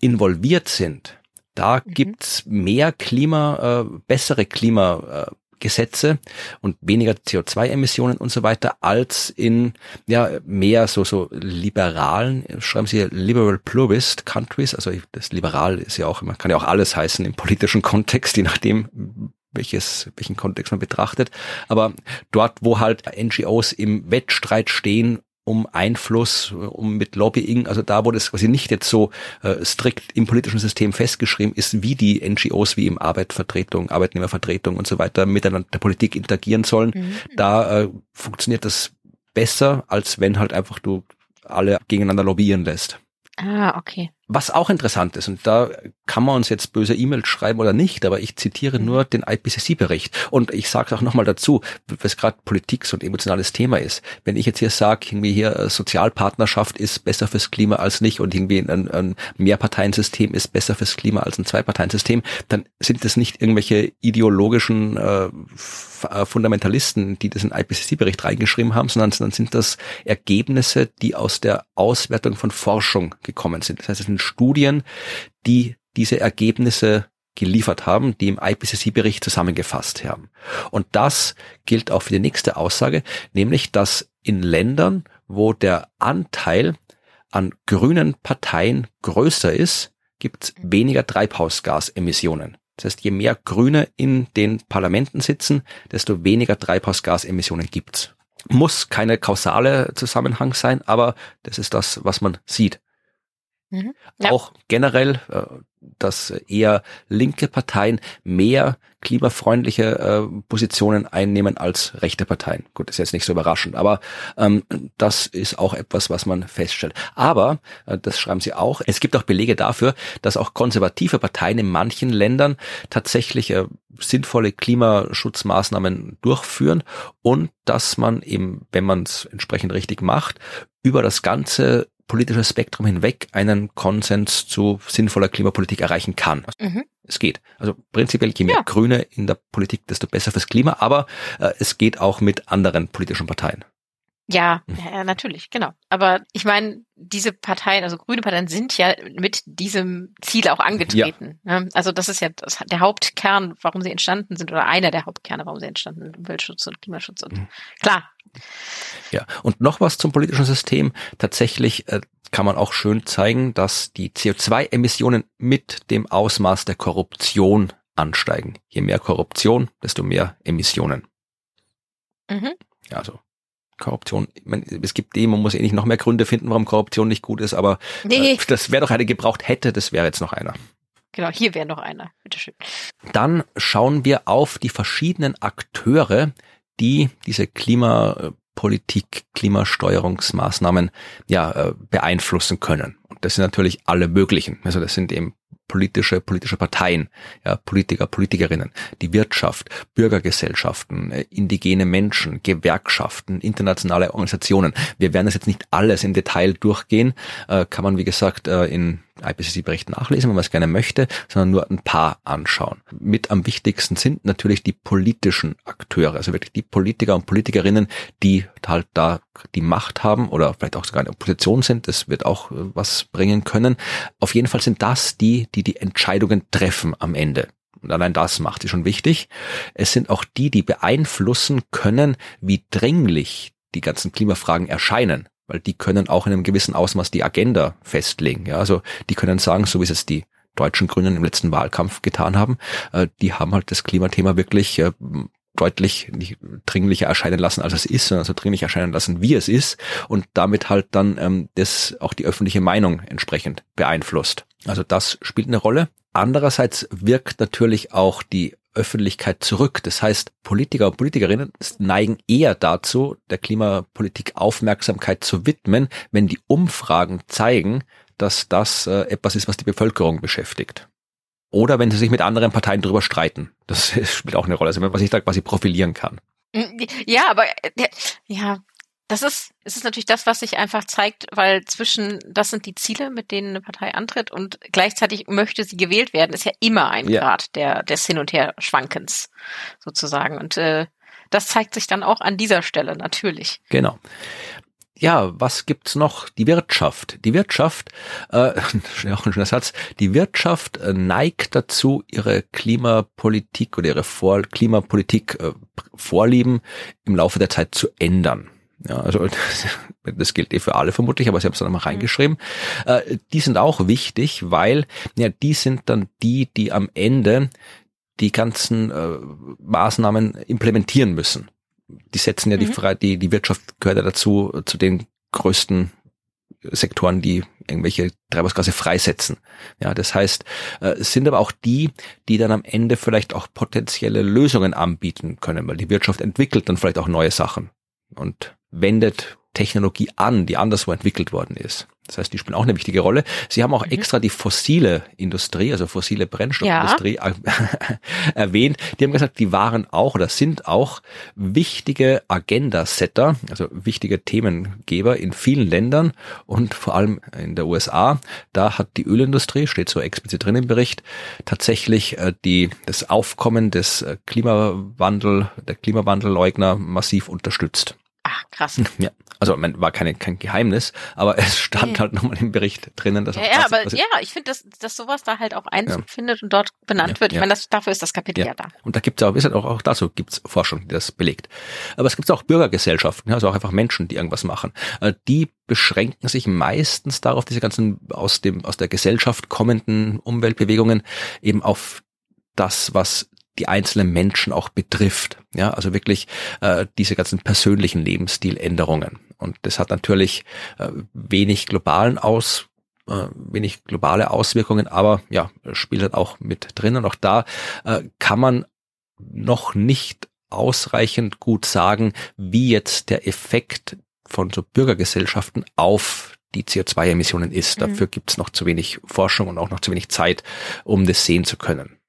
involviert sind, da mhm. gibt's mehr Klima, äh, bessere Klima, äh, Gesetze und weniger CO2-Emissionen und so weiter als in ja mehr so so liberalen, schreiben Sie liberal pluralist countries, also das liberal ist ja auch, man kann ja auch alles heißen im politischen Kontext, je nachdem welches, welchen Kontext man betrachtet. Aber dort, wo halt NGOs im Wettstreit stehen um Einfluss, um mit Lobbying, also da, wo das quasi nicht jetzt so äh, strikt im politischen System festgeschrieben ist, wie die NGOs, wie im Arbeitvertretung, Arbeitnehmervertretung und so weiter miteinander der Politik interagieren sollen, mhm. da äh, funktioniert das besser, als wenn halt einfach du alle gegeneinander lobbyieren lässt. Ah, okay. Was auch interessant ist, und da kann man uns jetzt böse E-Mails schreiben oder nicht, aber ich zitiere mhm. nur den IPCC-Bericht. Und ich sage es auch nochmal dazu, was gerade Politik so ein emotionales Thema ist. Wenn ich jetzt hier sage, irgendwie hier äh, Sozialpartnerschaft ist besser fürs Klima als nicht und irgendwie ein, ein Mehrparteiensystem ist besser fürs Klima als ein Zweiparteiensystem, dann sind das nicht irgendwelche ideologischen äh, äh Fundamentalisten, die das in IPCC-Bericht reingeschrieben haben, sondern, sondern sind das Ergebnisse, die aus der Auswertung von Forschung gekommen sind. Das heißt, es sind Studien, die diese Ergebnisse geliefert haben, die im IPCC-Bericht zusammengefasst haben. Und das gilt auch für die nächste Aussage, nämlich dass in Ländern, wo der Anteil an grünen Parteien größer ist, gibt es weniger Treibhausgasemissionen. Das heißt, je mehr Grüne in den Parlamenten sitzen, desto weniger Treibhausgasemissionen gibt's. Muss keine kausale Zusammenhang sein, aber das ist das, was man sieht. Mhm. Ja. Auch generell, äh, dass eher linke Parteien mehr klimafreundliche äh, Positionen einnehmen als rechte Parteien. Gut, ist jetzt nicht so überraschend, aber ähm, das ist auch etwas, was man feststellt. Aber, äh, das schreiben Sie auch, es gibt auch Belege dafür, dass auch konservative Parteien in manchen Ländern tatsächlich sinnvolle Klimaschutzmaßnahmen durchführen und dass man eben, wenn man es entsprechend richtig macht, über das ganze politisches Spektrum hinweg einen Konsens zu sinnvoller Klimapolitik erreichen kann. Mhm. Es geht. Also prinzipiell, je mehr ja. Grüne in der Politik, desto besser fürs Klima, aber äh, es geht auch mit anderen politischen Parteien. Ja, mhm. ja, natürlich, genau. Aber ich meine, diese Parteien, also grüne Parteien, sind ja mit diesem Ziel auch angetreten. Ja. Ne? Also das ist ja das, der Hauptkern, warum sie entstanden sind, oder einer der Hauptkerne, warum sie entstanden sind, Umweltschutz und Klimaschutz. Und mhm. klar, ja, und noch was zum politischen System. Tatsächlich äh, kann man auch schön zeigen, dass die CO2-Emissionen mit dem Ausmaß der Korruption ansteigen. Je mehr Korruption, desto mehr Emissionen. Mhm. Ja, also Korruption, meine, es gibt dem, man muss eh nicht noch mehr Gründe finden, warum Korruption nicht gut ist, aber nee. äh, das wäre doch eine gebraucht hätte, das wäre jetzt noch einer. Genau, hier wäre noch einer. Bitteschön. Dann schauen wir auf die verschiedenen Akteure, die diese Klimapolitik, Klimasteuerungsmaßnahmen ja äh, beeinflussen können. Und das sind natürlich alle möglichen. Also das sind eben politische, politische Parteien, ja, Politiker, Politikerinnen, die Wirtschaft, Bürgergesellschaften, äh, indigene Menschen, Gewerkschaften, internationale Organisationen. Wir werden das jetzt nicht alles im Detail durchgehen, äh, kann man wie gesagt in IPCC-Bericht nachlesen, wenn man es gerne möchte, sondern nur ein paar anschauen. Mit am wichtigsten sind natürlich die politischen Akteure, also wirklich die Politiker und Politikerinnen, die halt da die Macht haben oder vielleicht auch sogar in Opposition sind. Das wird auch äh, was bringen können. Auf jeden Fall sind das die, die die Entscheidungen treffen am Ende. Und allein das macht sie schon wichtig. Es sind auch die, die beeinflussen können, wie dringlich die ganzen Klimafragen erscheinen weil die können auch in einem gewissen Ausmaß die Agenda festlegen. Ja, also die können sagen, so wie es jetzt die deutschen Grünen im letzten Wahlkampf getan haben, äh, die haben halt das Klimathema wirklich äh, deutlich nicht dringlicher erscheinen lassen, als es ist, sondern so dringlich erscheinen lassen, wie es ist und damit halt dann ähm, das auch die öffentliche Meinung entsprechend beeinflusst. Also das spielt eine Rolle. Andererseits wirkt natürlich auch die Öffentlichkeit zurück. Das heißt, Politiker und Politikerinnen neigen eher dazu, der Klimapolitik Aufmerksamkeit zu widmen, wenn die Umfragen zeigen, dass das äh, etwas ist, was die Bevölkerung beschäftigt. Oder wenn sie sich mit anderen Parteien darüber streiten. Das spielt auch eine Rolle, also was ich da quasi profilieren kann. Ja, aber äh, ja, das ist, es ist natürlich das, was sich einfach zeigt, weil zwischen, das sind die Ziele, mit denen eine Partei antritt und gleichzeitig möchte sie gewählt werden, ist ja immer ein ja. Grad der, des Hin- und Her-Schwankens sozusagen. Und äh, das zeigt sich dann auch an dieser Stelle natürlich. Genau. Ja, was gibt's noch? Die Wirtschaft. Die Wirtschaft, äh, auch ein schöner Satz, die Wirtschaft äh, neigt dazu, ihre Klimapolitik oder ihre Vor Klimapolitik äh, Vorlieben im Laufe der Zeit zu ändern. Ja, also das gilt eh für alle vermutlich, aber sie haben es dann nochmal mhm. reingeschrieben. Äh, die sind auch wichtig, weil ja die sind dann die, die am Ende die ganzen äh, Maßnahmen implementieren müssen. Die setzen ja mhm. die, die die Wirtschaft gehört ja dazu zu den größten Sektoren, die irgendwelche Treibhausgase freisetzen. Ja, das heißt, äh, es sind aber auch die, die dann am Ende vielleicht auch potenzielle Lösungen anbieten können, weil die Wirtschaft entwickelt dann vielleicht auch neue Sachen und wendet Technologie an, die anderswo entwickelt worden ist. Das heißt, die spielen auch eine wichtige Rolle. Sie haben auch mhm. extra die fossile Industrie, also fossile Brennstoffindustrie ja. erwähnt. Die haben gesagt, die waren auch oder sind auch wichtige Agenda-Setter, also wichtige Themengeber in vielen Ländern und vor allem in der USA. Da hat die Ölindustrie, steht so explizit drin im Bericht, tatsächlich äh, die, das Aufkommen des äh, Klimawandel, der Klimawandelleugner massiv unterstützt. Ach, krass. Ja, also man war keine, kein Geheimnis, aber es stand nee. halt nochmal im Bericht drinnen. Dass ja, ja, aber ja, ich finde, dass, dass sowas da halt auch Einzug ja. findet und dort benannt ja, wird. Ich ja. meine, das, dafür ist das Kapitel ja, da. Und da gibt es auch, ist halt auch, auch dazu gibt's Forschung, die das belegt. Aber es gibt auch Bürgergesellschaften, also auch einfach Menschen, die irgendwas machen. Äh, die beschränken sich meistens darauf, diese ganzen aus dem aus der Gesellschaft kommenden Umweltbewegungen eben auf das, was die einzelnen Menschen auch betrifft. Ja, also wirklich äh, diese ganzen persönlichen Lebensstiländerungen. Und das hat natürlich äh, wenig globalen Aus äh, wenig globale Auswirkungen, aber ja, spielt halt auch mit drin. Und auch da äh, kann man noch nicht ausreichend gut sagen, wie jetzt der Effekt von so Bürgergesellschaften auf die CO2-Emissionen ist. Mhm. Dafür gibt es noch zu wenig Forschung und auch noch zu wenig Zeit, um das sehen zu können.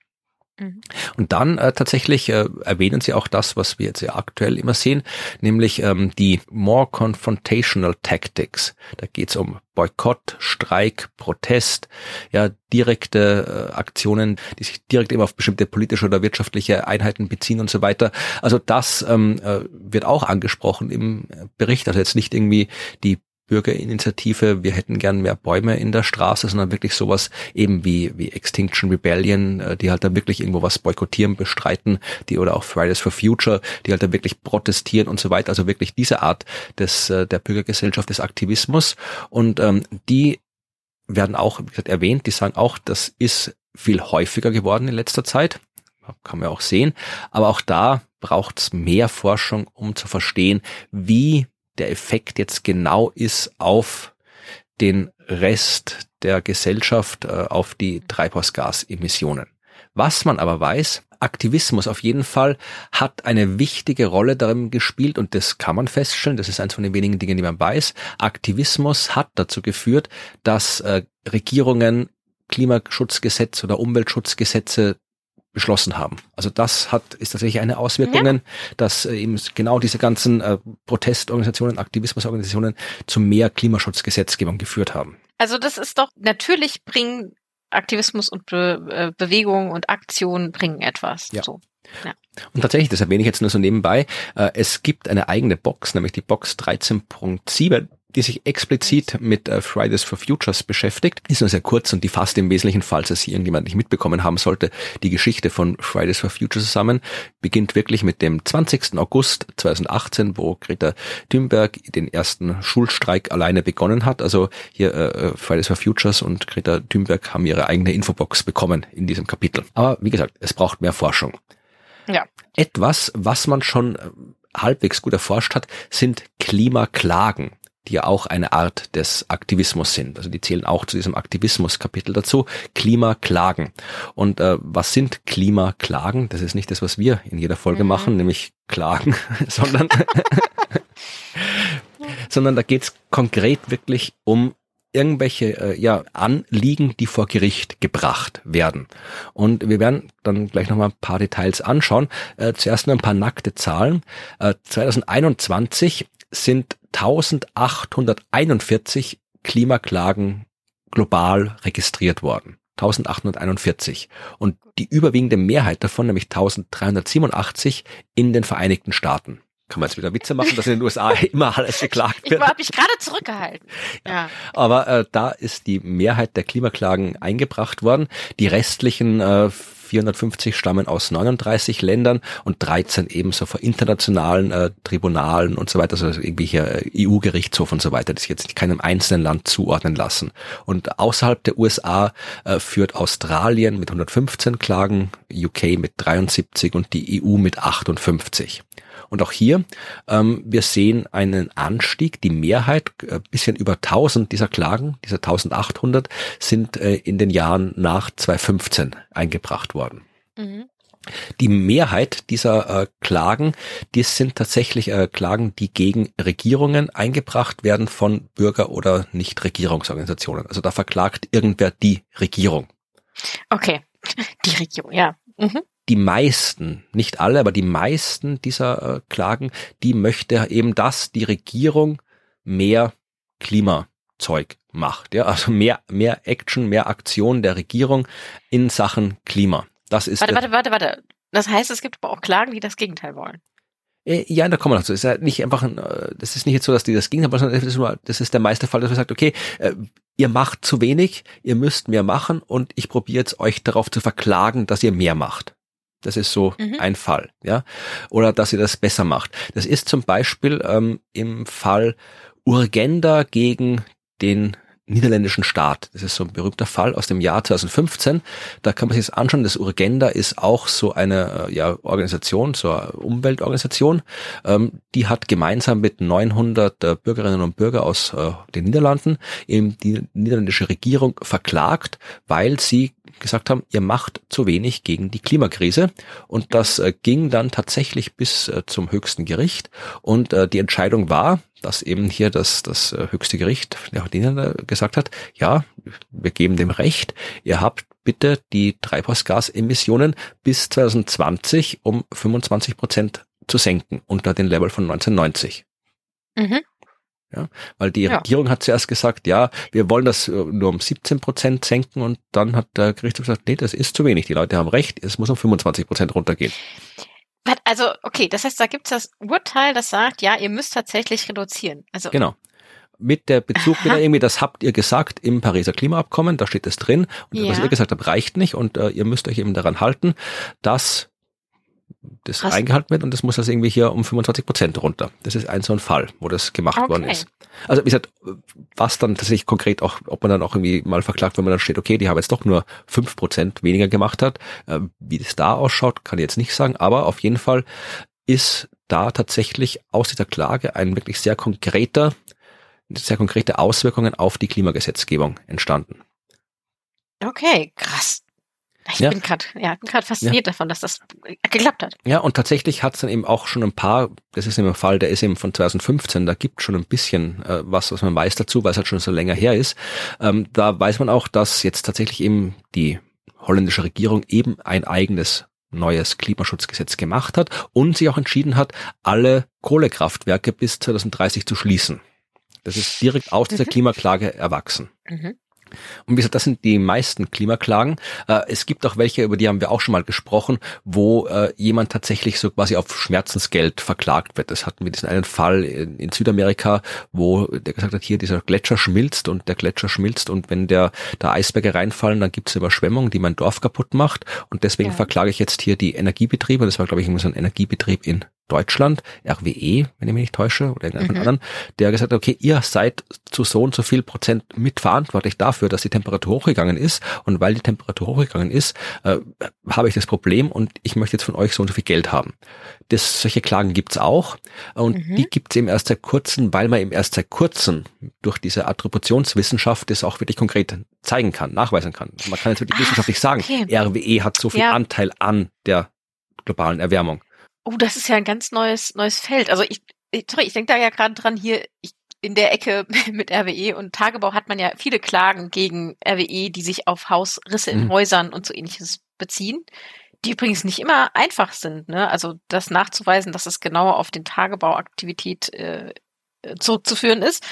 Mhm. Und dann äh, tatsächlich äh, erwähnen Sie auch das, was wir jetzt ja aktuell immer sehen, nämlich ähm, die More Confrontational Tactics. Da geht es um Boykott, Streik, Protest, ja direkte äh, Aktionen, die sich direkt eben auf bestimmte politische oder wirtschaftliche Einheiten beziehen und so weiter. Also das ähm, äh, wird auch angesprochen im Bericht. Also jetzt nicht irgendwie die Bürgerinitiative, wir hätten gern mehr Bäume in der Straße, sondern wirklich sowas eben wie, wie Extinction Rebellion, äh, die halt dann wirklich irgendwo was boykottieren, bestreiten, die oder auch Fridays for Future, die halt dann wirklich protestieren und so weiter. Also wirklich diese Art des, äh, der Bürgergesellschaft, des Aktivismus. Und ähm, die werden auch, wie gesagt, erwähnt, die sagen auch, das ist viel häufiger geworden in letzter Zeit. Kann man auch sehen. Aber auch da braucht es mehr Forschung, um zu verstehen, wie der Effekt jetzt genau ist auf den Rest der Gesellschaft, äh, auf die Treibhausgasemissionen. Was man aber weiß, Aktivismus auf jeden Fall hat eine wichtige Rolle darin gespielt und das kann man feststellen, das ist eines von den wenigen Dingen, die man weiß. Aktivismus hat dazu geführt, dass äh, Regierungen Klimaschutzgesetze oder Umweltschutzgesetze beschlossen haben. Also das hat ist tatsächlich eine Auswirkung, ja. dass äh, eben genau diese ganzen äh, Protestorganisationen, Aktivismusorganisationen zu mehr Klimaschutzgesetzgebung geführt haben. Also das ist doch natürlich bringen Aktivismus und Be äh, Bewegung und Aktion bringen etwas. Ja. So. Ja. Und tatsächlich, das erwähne ich jetzt nur so nebenbei, äh, es gibt eine eigene Box, nämlich die Box 13.7 die sich explizit mit äh, Fridays for Futures beschäftigt. Ist nur sehr kurz und die fasst im Wesentlichen, falls es irgendjemand nicht mitbekommen haben sollte, die Geschichte von Fridays for Futures zusammen. Beginnt wirklich mit dem 20. August 2018, wo Greta Thunberg den ersten Schulstreik alleine begonnen hat. Also hier äh, äh, Fridays for Futures und Greta Thunberg haben ihre eigene Infobox bekommen in diesem Kapitel. Aber wie gesagt, es braucht mehr Forschung. Ja. Etwas, was man schon äh, halbwegs gut erforscht hat, sind Klimaklagen die ja auch eine Art des Aktivismus sind. Also die zählen auch zu diesem Aktivismus-Kapitel dazu. Klimaklagen. Und äh, was sind Klimaklagen? Das ist nicht das, was wir in jeder Folge mhm. machen, nämlich Klagen, sondern, sondern da geht's konkret wirklich um irgendwelche äh, ja, Anliegen, die vor Gericht gebracht werden. Und wir werden dann gleich nochmal ein paar Details anschauen. Äh, zuerst nur ein paar nackte Zahlen. Äh, 2021 sind 1841 Klimaklagen global registriert worden. 1841. Und die überwiegende Mehrheit davon, nämlich 1387, in den Vereinigten Staaten. Kann man jetzt wieder Witze machen, dass in den USA immer alles geklagt wird. Ich habe mich gerade zurückgehalten. Ja. Aber äh, da ist die Mehrheit der Klimaklagen eingebracht worden. Die restlichen äh, 450 stammen aus 39 Ländern und 13 ebenso vor internationalen äh, Tribunalen und so weiter, also irgendwie hier äh, EU-Gerichtshof und so weiter, sich jetzt keinem einzelnen Land zuordnen lassen. Und außerhalb der USA äh, führt Australien mit 115 Klagen, UK mit 73 und die EU mit 58. Und auch hier, ähm, wir sehen einen Anstieg. Die Mehrheit, äh, bisschen über 1000 dieser Klagen, dieser 1800, sind äh, in den Jahren nach 2015 eingebracht worden. Mhm. Die Mehrheit dieser äh, Klagen, die sind tatsächlich äh, Klagen, die gegen Regierungen eingebracht werden von Bürger- oder Nichtregierungsorganisationen. Also da verklagt irgendwer die Regierung. Okay, die Regierung, ja. Mhm. Die meisten, nicht alle, aber die meisten dieser äh, Klagen, die möchte eben, dass die Regierung mehr Klimazeug macht. Ja, also mehr, mehr Action, mehr Aktion der Regierung in Sachen Klima. Das ist warte, warte, warte, warte. Das heißt, es gibt aber auch Klagen, die das Gegenteil wollen. Äh, ja, da kommen wir noch zu. Es ist ja nicht einfach, ein, äh, das ist nicht jetzt so, dass die das Gegenteil wollen, sondern das ist, nur, das ist der meiste Fall, dass man sagt, okay, äh, ihr macht zu wenig, ihr müsst mehr machen und ich probiere jetzt euch darauf zu verklagen, dass ihr mehr macht. Das ist so mhm. ein Fall, ja. Oder dass ihr das besser macht. Das ist zum Beispiel ähm, im Fall Urgenda gegen den niederländischen Staat. Das ist so ein berühmter Fall aus dem Jahr 2015. Da kann man sich das anschauen. Das Urgenda ist auch so eine äh, ja, Organisation, so eine Umweltorganisation. Ähm, die hat gemeinsam mit 900 äh, Bürgerinnen und Bürgern aus äh, den Niederlanden eben die niederländische Regierung verklagt, weil sie gesagt haben, ihr macht zu wenig gegen die Klimakrise. Und das äh, ging dann tatsächlich bis äh, zum höchsten Gericht. Und äh, die Entscheidung war, dass eben hier das, das höchste Gericht der gesagt hat, ja, wir geben dem Recht, ihr habt bitte die Treibhausgasemissionen bis 2020 um 25 Prozent zu senken unter den Level von 1990. Mhm. Ja, weil die ja. Regierung hat zuerst gesagt, ja, wir wollen das äh, nur um 17 Prozent senken und dann hat der Gerichtshof gesagt, nee, das ist zu wenig. Die Leute haben recht, es muss um 25 Prozent runtergehen. Also, okay, das heißt, da gibt es das Urteil, das sagt, ja, ihr müsst tatsächlich reduzieren. Also genau. Mit der Bezug wieder irgendwie, das habt ihr gesagt im Pariser Klimaabkommen, da steht es drin. Und ja. was ihr gesagt habt, reicht nicht und äh, ihr müsst euch eben daran halten, dass das Krass. eingehalten wird und das muss also irgendwie hier um 25 Prozent runter. Das ist ein so ein Fall, wo das gemacht okay. worden ist. Also wie gesagt, was dann tatsächlich konkret auch, ob man dann auch irgendwie mal verklagt, wenn man dann steht, okay, die haben jetzt doch nur fünf Prozent weniger gemacht hat. Äh, wie das da ausschaut, kann ich jetzt nicht sagen, aber auf jeden Fall ist da tatsächlich aus dieser Klage ein wirklich sehr konkreter, sehr konkrete Auswirkungen auf die Klimagesetzgebung entstanden. Okay, krass. Ich ja. bin gerade ja, bin fasziniert ja. davon, dass das geklappt hat. Ja, und tatsächlich hat es dann eben auch schon ein paar, das ist im Fall, der ist eben von 2015, da gibt schon ein bisschen äh, was, was man weiß dazu, weil es halt schon so länger her ist. Ähm, da weiß man auch, dass jetzt tatsächlich eben die holländische Regierung eben ein eigenes neues Klimaschutzgesetz gemacht hat und sich auch entschieden hat, alle Kohlekraftwerke bis 2030 zu schließen. Das ist direkt aus dieser mhm. Klimaklage erwachsen. Mhm. Und wie gesagt, das sind die meisten Klimaklagen. Äh, es gibt auch welche, über die haben wir auch schon mal gesprochen, wo äh, jemand tatsächlich so quasi auf Schmerzensgeld verklagt wird. Das hatten wir diesen einen Fall in, Südamerika, wo der gesagt hat, hier dieser Gletscher schmilzt und der Gletscher schmilzt und wenn der da Eisberge reinfallen, dann gibt es Überschwemmung, die mein Dorf kaputt macht. Und deswegen ja. verklage ich jetzt hier die Energiebetriebe. Das war, glaube ich, so ein Energiebetrieb in Deutschland, RWE, wenn ich mich nicht täusche, oder irgendeinen mhm. anderen, der gesagt hat, okay, ihr seid zu so und so viel Prozent mitverantwortlich dafür, dass die Temperatur hochgegangen ist. Und weil die Temperatur hochgegangen ist, äh, habe ich das Problem und ich möchte jetzt von euch so und so viel Geld haben. Das, solche Klagen gibt's auch. Und mhm. die gibt's eben erst seit kurzem, weil man eben erst seit kurzem durch diese Attributionswissenschaft das auch wirklich konkret zeigen kann, nachweisen kann. Man kann jetzt wirklich ah, wissenschaftlich sagen, okay. RWE hat so viel ja. Anteil an der globalen Erwärmung. Oh, das ist ja ein ganz neues, neues Feld. Also ich, ich sorry, ich denke da ja gerade dran, hier ich, in der Ecke mit RWE und Tagebau hat man ja viele Klagen gegen RWE, die sich auf Hausrisse in mhm. Häusern und so ähnliches beziehen, die übrigens nicht immer einfach sind. Ne? Also das nachzuweisen, dass es genauer auf den Tagebauaktivität äh, zurückzuführen ist,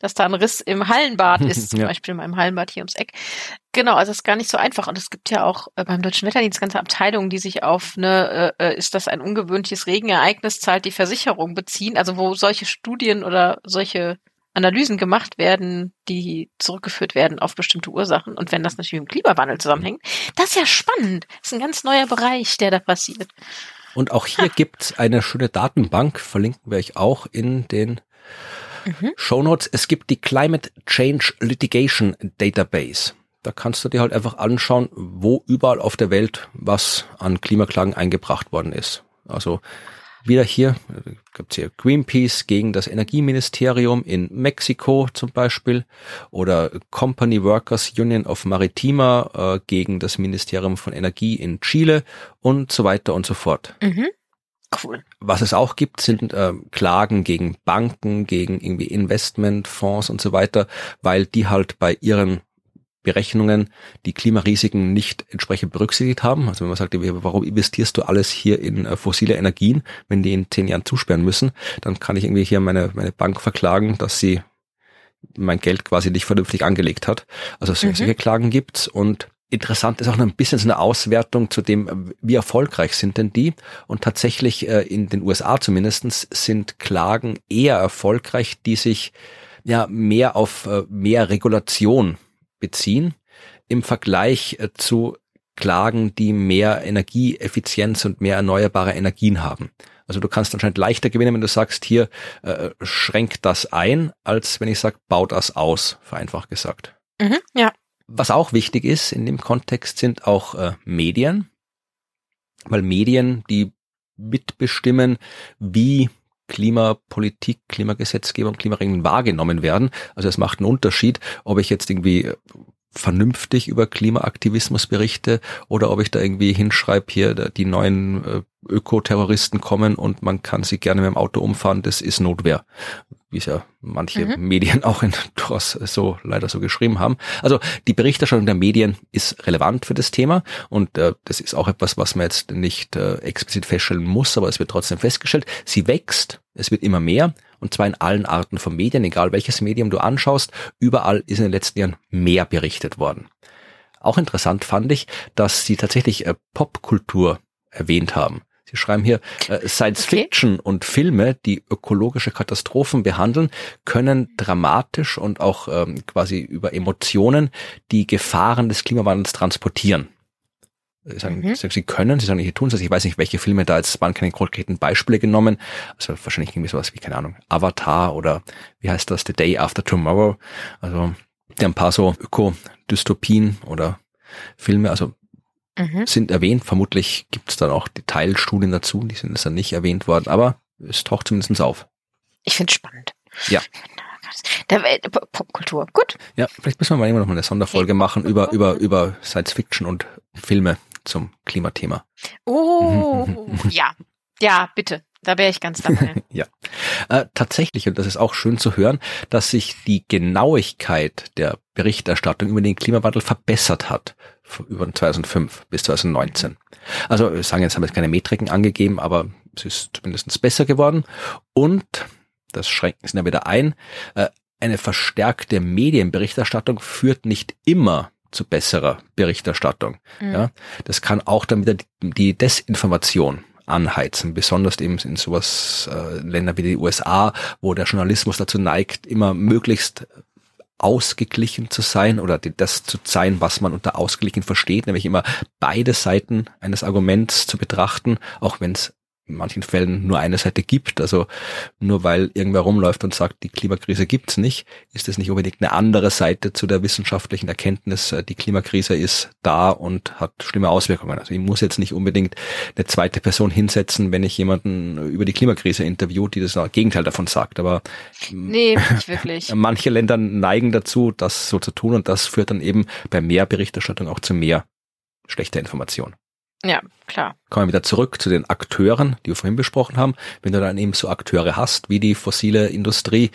dass da ein Riss im Hallenbad ist, zum ja. Beispiel in meinem Hallenbad hier ums Eck. Genau, also es ist gar nicht so einfach. Und es gibt ja auch äh, beim Deutschen Wetterdienst ganze Abteilungen, die sich auf eine, äh, äh, ist das ein ungewöhnliches Regenereignis, zahlt die Versicherung beziehen, also wo solche Studien oder solche Analysen gemacht werden, die zurückgeführt werden auf bestimmte Ursachen. Und wenn das natürlich mit dem Klimawandel zusammenhängt, das ist ja spannend. Das ist ein ganz neuer Bereich, der da passiert. Und auch hier gibt's eine schöne Datenbank, verlinken wir euch auch in den mhm. Show Notes. Es gibt die Climate Change Litigation Database. Da kannst du dir halt einfach anschauen, wo überall auf der Welt was an Klimaklagen eingebracht worden ist. Also wieder hier, gibt hier Greenpeace gegen das Energieministerium in Mexiko zum Beispiel oder Company Workers Union of Maritima äh, gegen das Ministerium von Energie in Chile und so weiter und so fort. Mhm. Cool. Was es auch gibt, sind äh, Klagen gegen Banken, gegen irgendwie Investmentfonds und so weiter, weil die halt bei ihren Berechnungen die Klimarisiken nicht entsprechend berücksichtigt haben. Also wenn man sagt, warum investierst du alles hier in äh, fossile Energien, wenn die in zehn Jahren zusperren müssen, dann kann ich irgendwie hier meine, meine Bank verklagen, dass sie mein Geld quasi nicht vernünftig angelegt hat. Also solche mhm. Klagen gibt's und Interessant ist auch noch ein bisschen so eine Auswertung zu dem, wie erfolgreich sind denn die? Und tatsächlich äh, in den USA zumindestens sind Klagen eher erfolgreich, die sich ja mehr auf äh, mehr Regulation beziehen im Vergleich äh, zu Klagen, die mehr Energieeffizienz und mehr erneuerbare Energien haben. Also du kannst anscheinend leichter gewinnen, wenn du sagst, hier äh, schränk das ein, als wenn ich sage, bau das aus, vereinfacht gesagt. Mhm, ja. Was auch wichtig ist in dem Kontext sind auch äh, Medien, weil Medien, die mitbestimmen, wie Klimapolitik, Klimagesetzgebung, Klimaregeln wahrgenommen werden. Also es macht einen Unterschied, ob ich jetzt irgendwie vernünftig über Klimaaktivismus berichte oder ob ich da irgendwie hinschreibe, hier die neuen äh, Ökoterroristen kommen und man kann sie gerne mit dem Auto umfahren, das ist Notwehr. Wie es ja manche mhm. Medien auch in durchaus so leider so geschrieben haben. Also die Berichterstattung der Medien ist relevant für das Thema und äh, das ist auch etwas, was man jetzt nicht äh, explizit feststellen muss, aber es wird trotzdem festgestellt. Sie wächst, es wird immer mehr und zwar in allen Arten von Medien, egal welches Medium du anschaust, überall ist in den letzten Jahren mehr berichtet worden. Auch interessant fand ich, dass sie tatsächlich äh, Popkultur erwähnt haben. Sie schreiben hier, äh, Science okay. Fiction und Filme, die ökologische Katastrophen behandeln, können dramatisch und auch ähm, quasi über Emotionen die Gefahren des Klimawandels transportieren. Sie sagen, mhm. sie können, sie sagen, hier tun es. Ich weiß nicht, welche Filme da jetzt waren keine konkreten Beispiele genommen. Also wahrscheinlich irgendwie sowas wie, keine Ahnung, Avatar oder wie heißt das, The Day After Tomorrow. Also die ein paar so Öko-Dystopien oder Filme, also mhm. sind erwähnt. Vermutlich gibt es dann auch Detailstudien dazu, die sind jetzt dann nicht erwähnt worden, aber es taucht zumindest auf. Ich finde es spannend. Ja. Der Welt, Popkultur, gut. Ja, vielleicht müssen wir mal immer noch mal eine Sonderfolge okay. machen über, über, über Science Fiction und Filme zum Klimathema. Oh, ja. Ja, bitte. Da wäre ich ganz dabei. ja. Äh, tatsächlich, und das ist auch schön zu hören, dass sich die Genauigkeit der Berichterstattung über den Klimawandel verbessert hat über 2005 bis 2019. Also wir sagen jetzt, haben jetzt keine Metriken angegeben, aber es ist zumindest besser geworden. Und, das schränken Sie ja wieder ein, äh, eine verstärkte Medienberichterstattung führt nicht immer zu besserer Berichterstattung. Mhm. Ja, das kann auch dann wieder die Desinformation anheizen, besonders eben in sowas äh, Länder wie die USA, wo der Journalismus dazu neigt, immer möglichst ausgeglichen zu sein oder das zu sein, was man unter ausgeglichen versteht, nämlich immer beide Seiten eines Arguments zu betrachten, auch wenn es in manchen Fällen nur eine Seite gibt. Also nur weil irgendwer rumläuft und sagt, die Klimakrise gibt's nicht, ist es nicht unbedingt eine andere Seite zu der wissenschaftlichen Erkenntnis, äh, die Klimakrise ist da und hat schlimme Auswirkungen. Also ich muss jetzt nicht unbedingt eine zweite Person hinsetzen, wenn ich jemanden über die Klimakrise interview, die das Gegenteil davon sagt. Aber nee, nicht wirklich. manche Länder neigen dazu, das so zu tun und das führt dann eben bei mehr Berichterstattung auch zu mehr schlechter Information. Ja, klar. Kommen wir wieder zurück zu den Akteuren, die wir vorhin besprochen haben. Wenn du dann eben so Akteure hast, wie die fossile Industrie,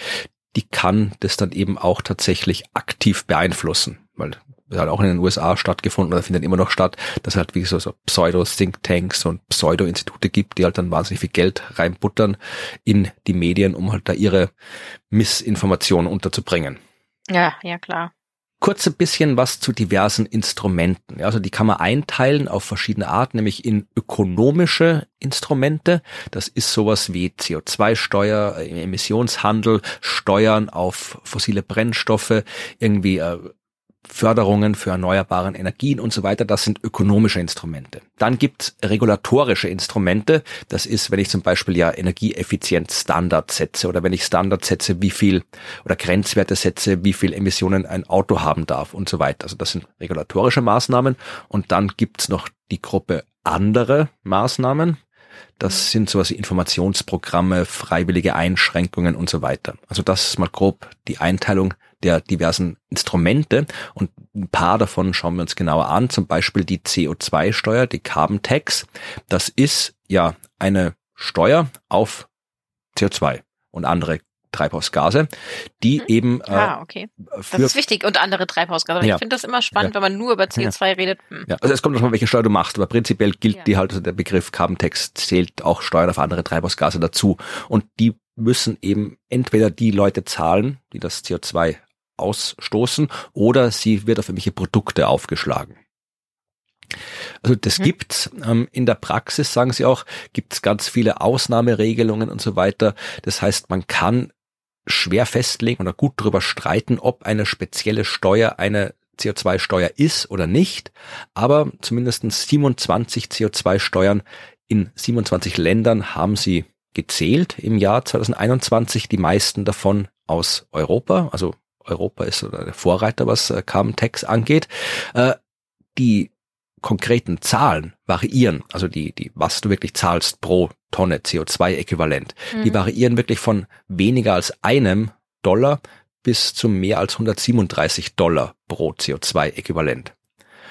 die kann das dann eben auch tatsächlich aktiv beeinflussen, weil das hat auch in den USA stattgefunden oder findet immer noch statt, dass es halt wie so, so Pseudo-Think-Tanks und Pseudo-Institute gibt, die halt dann wahnsinnig viel Geld reinbuttern in die Medien, um halt da ihre Missinformationen unterzubringen. Ja, ja, klar kurz ein bisschen was zu diversen Instrumenten. Also die kann man einteilen auf verschiedene Arten, nämlich in ökonomische Instrumente. Das ist sowas wie CO2-Steuer, äh, Emissionshandel, Steuern auf fossile Brennstoffe, irgendwie äh, Förderungen für erneuerbaren Energien und so weiter, das sind ökonomische Instrumente. Dann gibt's regulatorische Instrumente. Das ist, wenn ich zum Beispiel ja Energieeffizienzstandards setze oder wenn ich Standards setze, wie viel oder Grenzwerte setze, wie viel Emissionen ein Auto haben darf und so weiter. Also das sind regulatorische Maßnahmen. Und dann gibt's noch die Gruppe andere Maßnahmen. Das sind sowas wie Informationsprogramme, freiwillige Einschränkungen und so weiter. Also das ist mal grob die Einteilung der diversen Instrumente und ein paar davon schauen wir uns genauer an. Zum Beispiel die CO2-Steuer, die Carbon Tax. Das ist ja eine Steuer auf CO2 und andere Treibhausgase, die Mhm. eben äh, Ah, okay. Das ist wichtig. Und andere Treibhausgase. Ja. Ich finde das immer spannend, wenn man nur über CO2 redet. Hm. Ja, also es kommt davon, welche Steuer du machst, aber prinzipiell gilt Ja. die halt, also der Begriff Carbon Tax zählt auch Steuern auf andere Treibhausgase dazu. Und die müssen eben entweder die Leute zahlen, die das CO2 ausstoßen, oder sie wird auf irgendwelche Produkte aufgeschlagen. Also das Mhm. gibt's. Ähm, in der Praxis, sagen sie auch, gibt's ganz viele Ausnahmeregelungen und so weiter. Das heißt, man kann schwer festlegen oder gut darüber streiten, ob eine spezielle Steuer eine CO2-Steuer ist oder nicht. Aber zumindest 27 CO2-Steuern in 27 Ländern haben sie gezählt im Jahr 2021, die meisten davon aus Europa. Also Europa ist oder der Vorreiter, was äh, Carbon Tax angeht. Äh, die konkreten Zahlen variieren, also die, die, was du wirklich zahlst pro Tonne CO2-Äquivalent, die Mhm. variieren wirklich von weniger als einem Dollar bis zu mehr als 137 Dollar pro CO2-Äquivalent.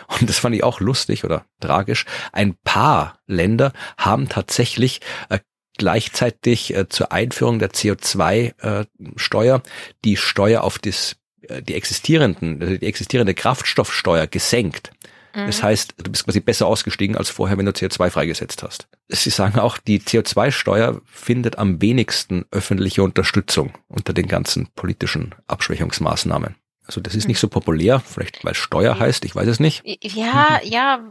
Und das fand ich auch lustig oder tragisch. Ein paar Länder haben tatsächlich äh, gleichzeitig äh, zur Einführung der CO2-Steuer die Steuer auf das, äh, die existierenden, also die existierende Kraftstoffsteuer gesenkt. Das Mhm. heißt, du bist quasi besser ausgestiegen als vorher, wenn du CO2 freigesetzt hast. Sie sagen auch, die CO2-Steuer findet am wenigsten öffentliche Unterstützung unter den ganzen politischen Abschwächungsmaßnahmen. Also das ist nicht so populär, vielleicht weil Steuer heißt, ich weiß es nicht. Ja, ja,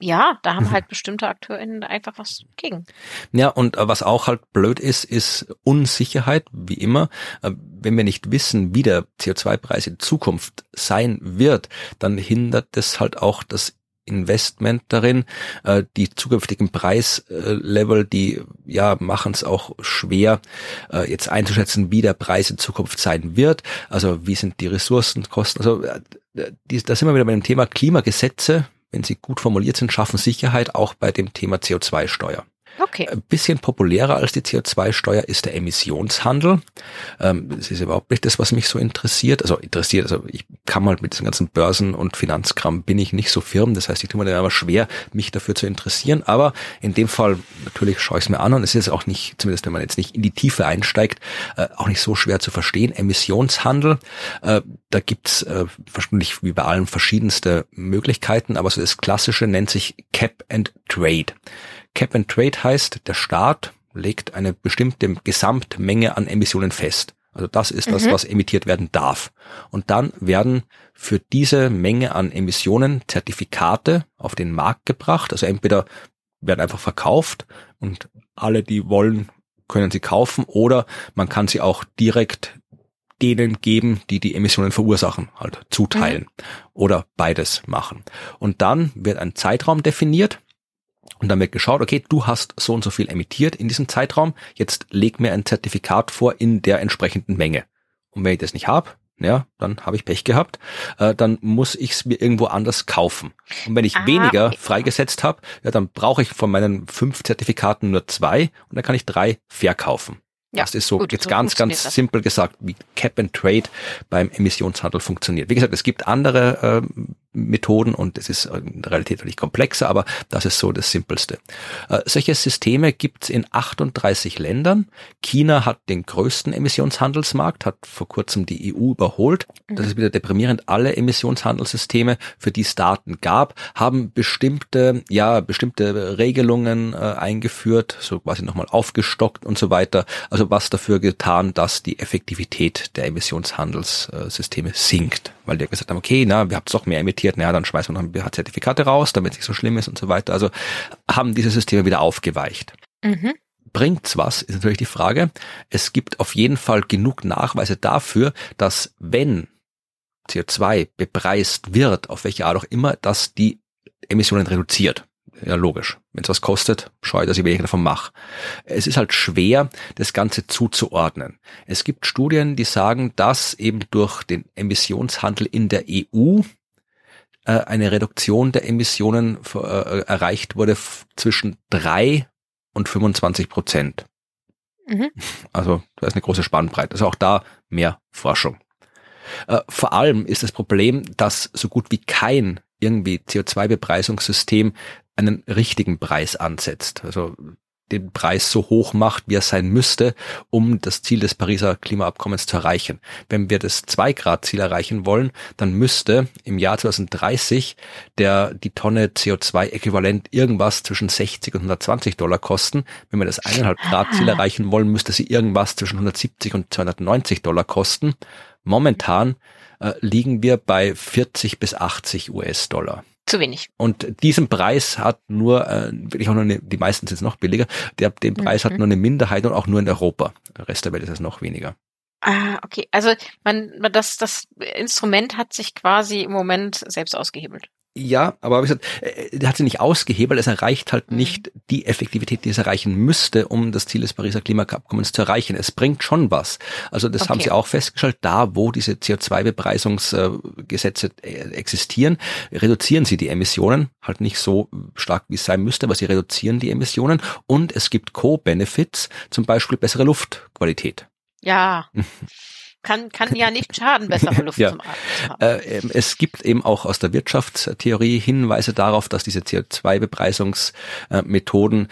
ja, da haben Mhm. halt bestimmte AkteurInnen einfach was gegen. Ja, und äh, was auch halt blöd ist, ist Unsicherheit, wie immer. Äh, Wenn wir nicht wissen, wie der CO2-Preis in Zukunft sein wird, dann hindert es halt auch das Investment darin. Äh, Die zukünftigen Preislevel, die ja machen es auch schwer, äh, jetzt einzuschätzen, wie der Preis in Zukunft sein wird. Also wie sind die Ressourcenkosten? Also äh, da sind wir wieder bei dem Thema Klimagesetze. Wenn sie gut formuliert sind, schaffen Sicherheit auch bei dem Thema CO2-Steuer. Okay. Ein bisschen populärer als die CO2-Steuer ist der Emissionshandel. Ähm, das ist überhaupt nicht das, was mich so interessiert. Also interessiert, also ich kann mal mit diesen ganzen Börsen und Finanzkram bin ich nicht so firm. Das heißt, ich tue mir dann aber schwer, mich dafür zu interessieren. Aber in dem Fall natürlich schaue ich es mir an und es ist auch nicht, zumindest wenn man jetzt nicht in die Tiefe einsteigt, äh, auch nicht so schwer zu verstehen. Emissionshandel, äh, da gibt's äh, wahrscheinlich wie bei allen verschiedenste Möglichkeiten, aber so das Klassische nennt sich Cap and Trade. Cap and Trade heißt, der Staat legt eine bestimmte Gesamtmenge an Emissionen fest. Also das ist das, Mhm. was emittiert werden darf. Und dann werden für diese Menge an Emissionen Zertifikate auf den Markt gebracht. Also entweder werden einfach verkauft und alle, die wollen, können sie kaufen oder man kann sie auch direkt denen geben, die die Emissionen verursachen, halt zuteilen oder beides machen. Und dann wird ein Zeitraum definiert und dann wird geschaut, okay, du hast so und so viel emittiert in diesem Zeitraum, jetzt leg mir ein Zertifikat vor in der entsprechenden Menge. Und wenn ich das nicht habe, ja, dann habe ich Pech gehabt, äh, dann muss ich es mir irgendwo anders kaufen. Und wenn ich Ah, weniger freigesetzt habe, ja, dann brauche ich von meinen fünf Zertifikaten nur zwei und dann kann ich drei verkaufen. Ja, das ist so gut, jetzt so ganz, ganz das. simpel gesagt, wie Cap and Trade beim Emissionshandel funktioniert. Wie gesagt, es gibt andere äh, Methoden und es ist in der Realität natürlich komplexer, aber das ist so das Simpelste. Äh, solche Systeme gibt es in 38 Ländern. China hat den größten Emissionshandelsmarkt, hat vor kurzem die EU überholt. Das ist wieder deprimierend. Alle Emissionshandelssysteme, für die es Daten gab, haben bestimmte, ja, bestimmte Regelungen äh, eingeführt, so quasi nochmal aufgestockt und so weiter. Also was dafür getan, dass die Effektivität der Emissionshandelssysteme sinkt. Weil die gesagt haben, okay, na, wir habt doch mehr emittiert, na, dann schmeißen wir noch ein paar Zertifikate raus, damit es nicht so schlimm ist und so weiter. Also haben diese Systeme wieder aufgeweicht. Mhm. Bringt's was, ist natürlich die Frage. Es gibt auf jeden Fall genug Nachweise dafür, dass wenn CO2 bepreist wird, auf welche Art auch immer, dass die Emissionen reduziert. Ja, logisch. Wenn es was kostet, schaue ich, dass ich weniger davon mache. Es ist halt schwer, das Ganze zuzuordnen. Es gibt Studien, die sagen, dass eben durch den Emissionshandel in der EU äh, eine Reduktion der Emissionen äh, erreicht wurde zwischen drei und 25 Prozent. Mhm. Also da ist eine große Spannbreite. Also auch da mehr Forschung. Äh, vor allem ist das Problem, dass so gut wie kein irgendwie CO2-Bepreisungssystem einen richtigen Preis ansetzt. Also den Preis so hoch macht, wie er sein müsste, um das Ziel des Pariser Klimaabkommens zu erreichen. Wenn wir das 2-Grad-Ziel erreichen wollen, dann müsste im Jahr 2030 der, die Tonne CO2-Äquivalent irgendwas zwischen 60 und 120 Dollar kosten. Wenn wir das 1,5 Grad-Ziel ah. erreichen wollen, müsste sie irgendwas zwischen 170 und 290 Dollar kosten. Momentan äh, liegen wir bei 40 bis 80 US-Dollar. Zu wenig. Und diesen Preis hat nur, äh, wirklich auch nur eine, die meisten sind noch billiger, der, den Preis mhm. hat nur eine Minderheit und auch nur in Europa. Der Rest der Welt ist es noch weniger. Ah, okay. Also man, das, das Instrument hat sich quasi im Moment selbst ausgehebelt. Ja, aber wie gesagt, äh, der hat sie nicht ausgehebelt, es erreicht halt mhm. nicht die Effektivität, die es erreichen müsste, um das Ziel des Pariser Klimaabkommens zu erreichen. Es bringt schon was. Also das okay. haben sie auch festgestellt, da wo diese CO2-Bepreisungsgesetze äh, existieren, reduzieren sie die Emissionen, halt nicht so stark, wie es sein müsste, aber sie reduzieren die Emissionen und es gibt Co-Benefits, zum Beispiel bessere Luftqualität. Ja. kann, kann ja nicht schaden, bessere Luft ja. zum Atmen. Äh, ähm, es gibt eben auch aus der Wirtschaftstheorie Hinweise darauf, dass diese CO2-Bepreisungsmethoden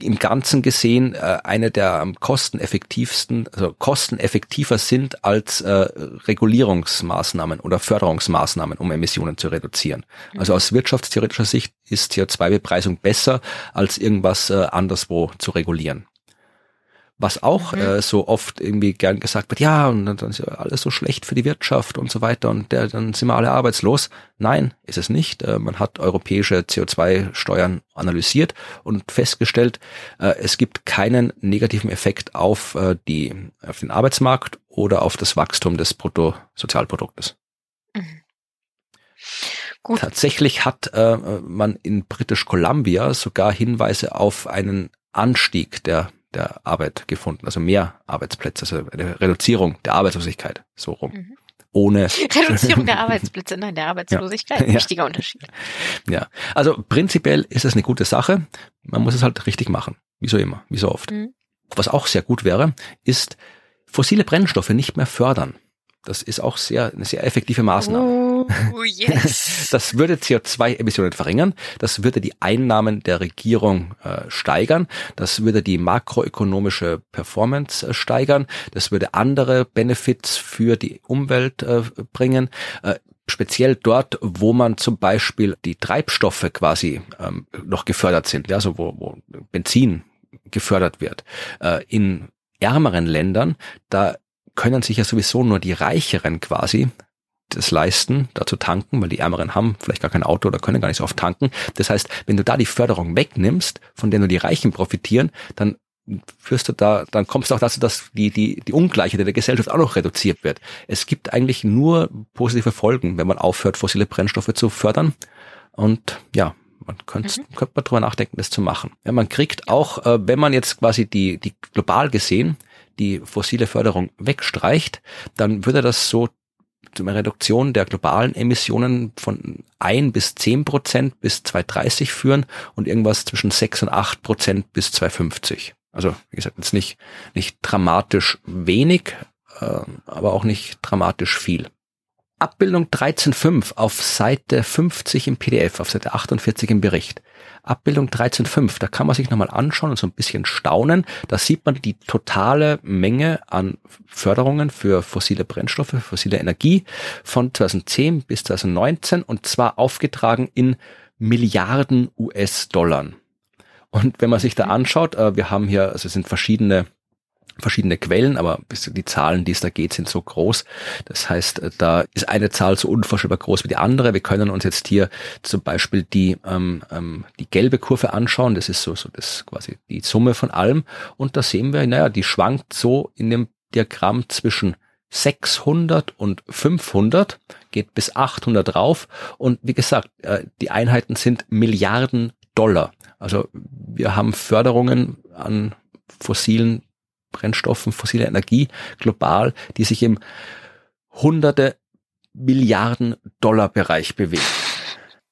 im Ganzen gesehen äh, eine der am kosteneffektivsten, also kosteneffektiver sind als äh, Regulierungsmaßnahmen oder Förderungsmaßnahmen, um Emissionen zu reduzieren. Mhm. Also aus wirtschaftstheoretischer Sicht ist CO2-Bepreisung besser, als irgendwas äh, anderswo zu regulieren was auch mhm. äh, so oft irgendwie gern gesagt wird, ja, und dann ist ja alles so schlecht für die Wirtschaft und so weiter und der, dann sind wir alle arbeitslos. Nein, ist es nicht. Äh, man hat europäische CO2-Steuern analysiert und festgestellt, äh, es gibt keinen negativen Effekt auf, äh, die, auf den Arbeitsmarkt oder auf das Wachstum des Bruttosozialproduktes. Mhm. Gut. Tatsächlich hat äh, man in British Columbia sogar Hinweise auf einen Anstieg der der Arbeit gefunden, also mehr Arbeitsplätze, also eine Reduzierung der Arbeitslosigkeit, so rum. Mhm. Ohne Reduzierung der Arbeitsplätze, nein, der Arbeitslosigkeit, ja. wichtiger. Unterschied. Ja, also prinzipiell ist es eine gute Sache. Man muss es halt richtig machen, wie so immer, wie so oft. Mhm. Was auch sehr gut wäre, ist fossile Brennstoffe nicht mehr fördern. Das ist auch sehr, eine sehr effektive Maßnahme. Oh, yes. Das würde CO2-Emissionen verringern. Das würde die Einnahmen der Regierung äh, steigern. Das würde die makroökonomische Performance äh, steigern. Das würde andere Benefits für die Umwelt äh, bringen. Äh, speziell dort, wo man zum Beispiel die Treibstoffe quasi ähm, noch gefördert sind, ja, also wo, wo Benzin gefördert wird. Äh, in ärmeren Ländern, da können sich ja sowieso nur die Reicheren quasi das leisten, da zu tanken, weil die Ärmeren haben vielleicht gar kein Auto oder können gar nicht so oft tanken. Das heißt, wenn du da die Förderung wegnimmst, von der nur die Reichen profitieren, dann führst du da, dann kommst du auch dazu, dass die, die, die Ungleichheit in der Gesellschaft auch noch reduziert wird. Es gibt eigentlich nur positive Folgen, wenn man aufhört, fossile Brennstoffe zu fördern. Und ja, man könnte, mhm. könnte man drüber nachdenken, das zu machen. Ja, man kriegt auch, äh, wenn man jetzt quasi die, die global gesehen die fossile Förderung wegstreicht, dann würde das so zu einer Reduktion der globalen Emissionen von ein bis zehn Prozent bis 2030 führen und irgendwas zwischen sechs und acht Prozent bis 2050. Also, wie gesagt, jetzt nicht, nicht dramatisch wenig, äh, aber auch nicht dramatisch viel. Abbildung 13.5 auf Seite 50 im PDF, auf Seite 48 im Bericht. Abbildung 13.5, da kann man sich nochmal anschauen und so ein bisschen staunen. Da sieht man die totale Menge an Förderungen für fossile Brennstoffe, fossile Energie von 2010 bis 2019 und zwar aufgetragen in Milliarden US-Dollar. Und wenn man sich da anschaut, äh, wir haben hier, also es sind verschiedene verschiedene Quellen, aber die Zahlen, die es da geht, sind so groß. Das heißt, äh, da ist eine Zahl so unvorstellbar groß wie die andere. Wir können uns jetzt hier zum Beispiel die, ähm, ähm, die gelbe Kurve anschauen. Das ist so, so das quasi die Summe von allem. Und da sehen wir, naja, die schwankt so in dem Diagramm zwischen 600 und 500, geht bis 800 rauf. Und wie gesagt, äh, die Einheiten sind Milliarden Dollar. Also wir haben Förderungen an fossilen Brennstoffen, fossile Energie global, die sich im hunderte Milliarden Dollar Bereich bewegt.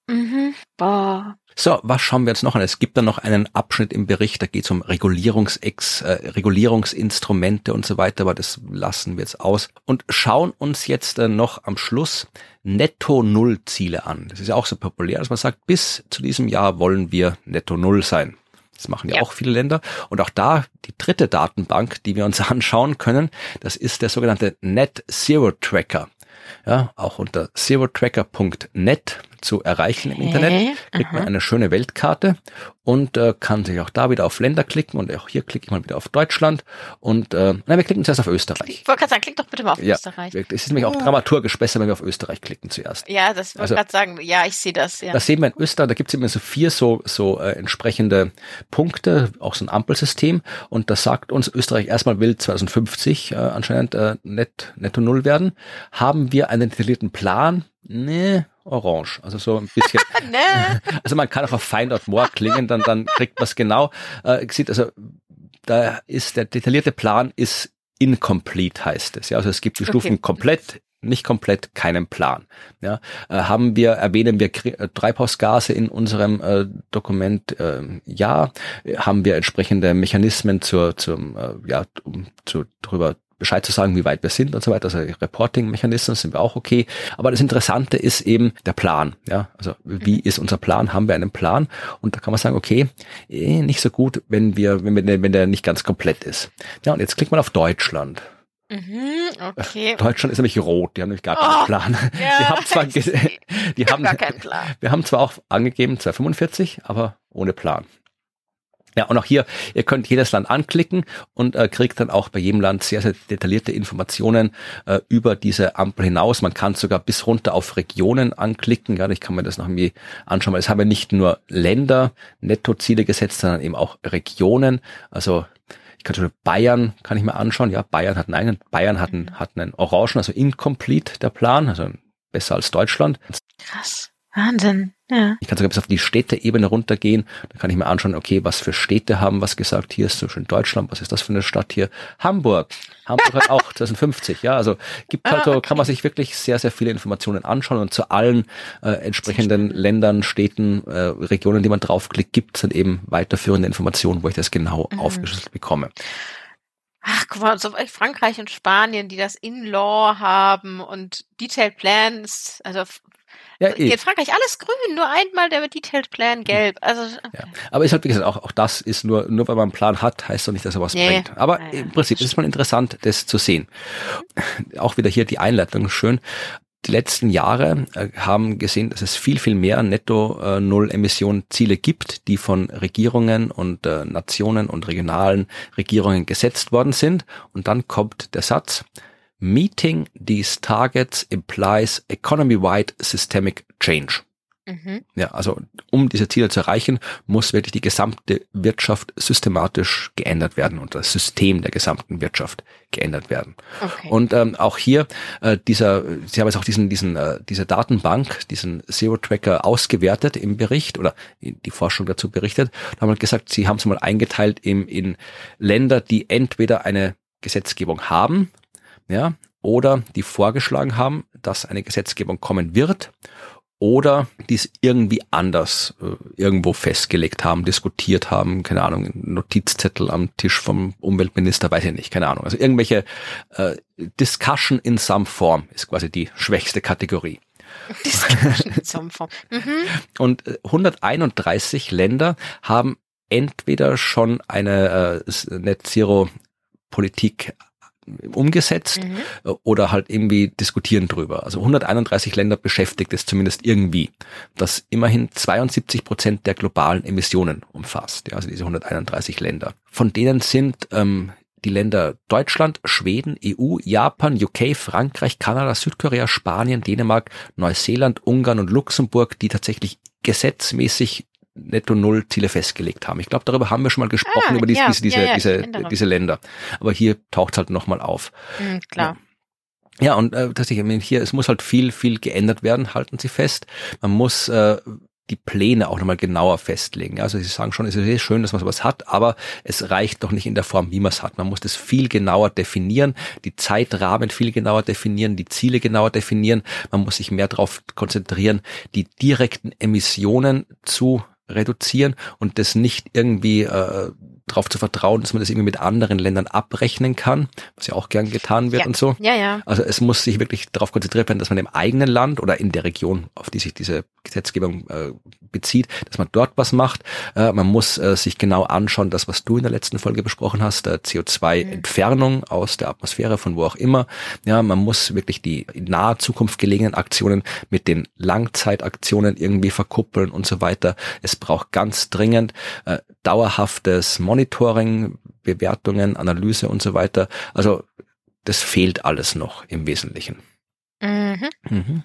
Mhm. Boah. So, was schauen wir jetzt noch an? Es gibt dann noch einen Abschnitt im Bericht, da geht es um Regulierungsex, äh, Regulierungsinstrumente und so weiter, aber das lassen wir jetzt aus und schauen uns jetzt äh, noch am Schluss Netto-Null-Ziele an. Das ist ja auch so populär, dass man sagt, bis zu diesem Jahr wollen wir Netto-Null sein. Das machen ja, ja, auch viele Länder. Und auch da die dritte Datenbank, die wir uns anschauen können, das ist der sogenannte Net Zero Tracker. Ja, auch unter zerotracker.net zu erreichen im Internet, kriegt man eine schöne Weltkarte und äh, kann sich auch da wieder auf Länder klicken und auch hier klicke ich mal wieder auf Deutschland und äh, nein, wir klicken zuerst auf Österreich. Ich wollte gerade sagen, klick doch bitte mal auf ja, Österreich. Es ist nämlich auch oh. dramaturgisch besser, wenn wir auf Österreich klicken zuerst. Ja, das wollte also, gerade sagen, ja, ich sehe das. Ja. Das sehen wir in Österreich, da gibt es immer so vier so, so äh, entsprechende Punkte, auch so ein Ampelsystem und das sagt uns, Österreich erstmal will 2050 äh, anscheinend äh, net, netto null werden. Haben wir einen detaillierten Plan? Nee, orange. Also so ein bisschen. nee. Also man kann auch auf Find Out More klingen, dann, dann kriegt man es genau. Äh, sieht, also da ist der detaillierte Plan ist incomplete heißt es. Ja, also es gibt die Stufen okay. komplett, nicht komplett, keinen Plan. Ja, äh, haben wir, erwähnen wir äh, Treibhausgase in unserem äh, Dokument? Äh, ja. Haben wir entsprechende Mechanismen zur, zum, äh, ja, um zu, drüber Bescheid zu sagen, wie weit wir sind und so weiter. Also Reporting-Mechanismen sind wir auch okay. Aber das Interessante ist eben der Plan. Ja, also wie ist unser Plan? Haben wir einen Plan? Und da kann man sagen, okay, eh, nicht so gut, wenn wir, wenn wir, wenn der nicht ganz komplett ist. Ja, und jetzt klickt man auf Deutschland. Mhm, okay. Deutschland ist nämlich rot, die haben nämlich gar keinen oh, Plan. Ja, die haben zwar, die haben, gar keinen Plan. wir haben zwar auch angegeben 245, aber ohne Plan. Ja, und auch hier, ihr könnt jedes Land anklicken und äh, kriegt dann auch bei jedem Land sehr, sehr detaillierte Informationen äh, über diese Ampel hinaus. Man kann sogar bis runter auf Regionen anklicken. Ja, ich kann mir das noch irgendwie anschauen, weil es haben ja nicht nur Länder Nettoziele gesetzt, sondern eben auch Regionen. Also ich kann schon Bayern, kann ich mir anschauen. Ja, Bayern hat einen, Bayern hat einen, hat einen Orangen, also incomplete der Plan, also besser als Deutschland. Krass. Wahnsinn. Ja. Ich kann sogar bis auf die Städteebene runtergehen. Da kann ich mir anschauen, okay, was für Städte haben was gesagt. Hier ist so schön Deutschland. Was ist das für eine Stadt hier? Hamburg. Hamburg hat auch 2050. Ja, also gibt halt ah, so, kann man sich wirklich sehr, sehr viele Informationen anschauen und zu allen äh, entsprechenden Ländern, Städten, äh, Regionen, die man draufklickt, gibt es dann eben weiterführende Informationen, wo ich das genau mhm. aufgeschlüsselt bekomme. Ach, guck mal, so Frankreich und Spanien, die das in Law haben und Detailed Plans, also ja, eh. in Frankreich alles grün, nur einmal der Detailed Plan gelb. Also ja. Aber ist halt wie gesagt auch, auch das ist nur nur weil man einen Plan hat, heißt doch nicht, dass er was nee. bringt. Aber ja, im Prinzip ist es mal interessant, das zu sehen. Auch wieder hier die Einleitung schön. Die letzten Jahre äh, haben gesehen, dass es viel, viel mehr Netto-Null-Emission-Ziele gibt, die von Regierungen und äh, Nationen und regionalen Regierungen gesetzt worden sind. Und dann kommt der Satz, Meeting these targets implies economy-wide systemic change. Mhm. Ja, also um diese Ziele zu erreichen, muss wirklich die gesamte Wirtschaft systematisch geändert werden und das System der gesamten Wirtschaft geändert werden. Okay. Und ähm, auch hier äh, dieser, Sie haben jetzt auch diesen, diesen, äh, diese Datenbank, diesen Zero Tracker ausgewertet im Bericht oder die Forschung dazu berichtet. Da haben wir gesagt, Sie haben es mal eingeteilt in, in Länder, die entweder eine Gesetzgebung haben ja, oder die vorgeschlagen haben, dass eine Gesetzgebung kommen wird oder die es irgendwie anders äh, irgendwo festgelegt haben, diskutiert haben, keine Ahnung, Notizzettel am Tisch vom Umweltminister, weiß ich nicht, keine Ahnung. Also irgendwelche äh, Discussion in some form ist quasi die schwächste Kategorie. Discussion in some form. Mhm. Und 131 Länder haben entweder schon eine äh, Net Zero Politik umgesetzt mhm. Oder halt irgendwie diskutieren drüber. Also 131 Länder beschäftigt es zumindest irgendwie, das immerhin 72 Prozent der globalen Emissionen umfasst. Ja, also diese 131 Länder. Von denen sind ähm, die Länder Deutschland, Schweden, EU, Japan, UK, Frankreich, Kanada, Südkorea, Spanien, Dänemark, Neuseeland, Ungarn und Luxemburg, die tatsächlich gesetzmäßig Netto-Null-Ziele festgelegt haben. Ich glaube, darüber haben wir schon mal gesprochen, ah, über die, ja, diese, diese, ja, ja, diese, diese Länder. Aber hier taucht es halt nochmal auf. Mhm, klar. Ja, und äh, tatsächlich, hier, es muss halt viel, viel geändert werden, halten Sie fest. Man muss äh, die Pläne auch nochmal genauer festlegen. Also sie sagen schon, es ist schön, dass man sowas hat, aber es reicht doch nicht in der Form, wie man es hat. Man muss das viel genauer definieren, die Zeitrahmen viel genauer definieren, die Ziele genauer definieren. Man muss sich mehr darauf konzentrieren, die direkten Emissionen zu reduzieren und das nicht irgendwie äh, darauf zu vertrauen, dass man das irgendwie mit anderen Ländern abrechnen kann, was ja auch gern getan wird ja. und so. Ja, ja. Also es muss sich wirklich darauf konzentriert werden, dass man im eigenen Land oder in der Region, auf die sich diese Gesetzgebung äh, bezieht, dass man dort was macht. Äh, man muss äh, sich genau anschauen, das, was du in der letzten Folge besprochen hast, der CO2-Entfernung mhm. aus der Atmosphäre, von wo auch immer. Ja, man muss wirklich die in naher Zukunft gelegenen Aktionen mit den Langzeitaktionen irgendwie verkuppeln und so weiter. Es braucht ganz dringend äh, dauerhaftes Monitoring, Bewertungen, Analyse und so weiter. Also das fehlt alles noch im Wesentlichen. Mhm. Mhm.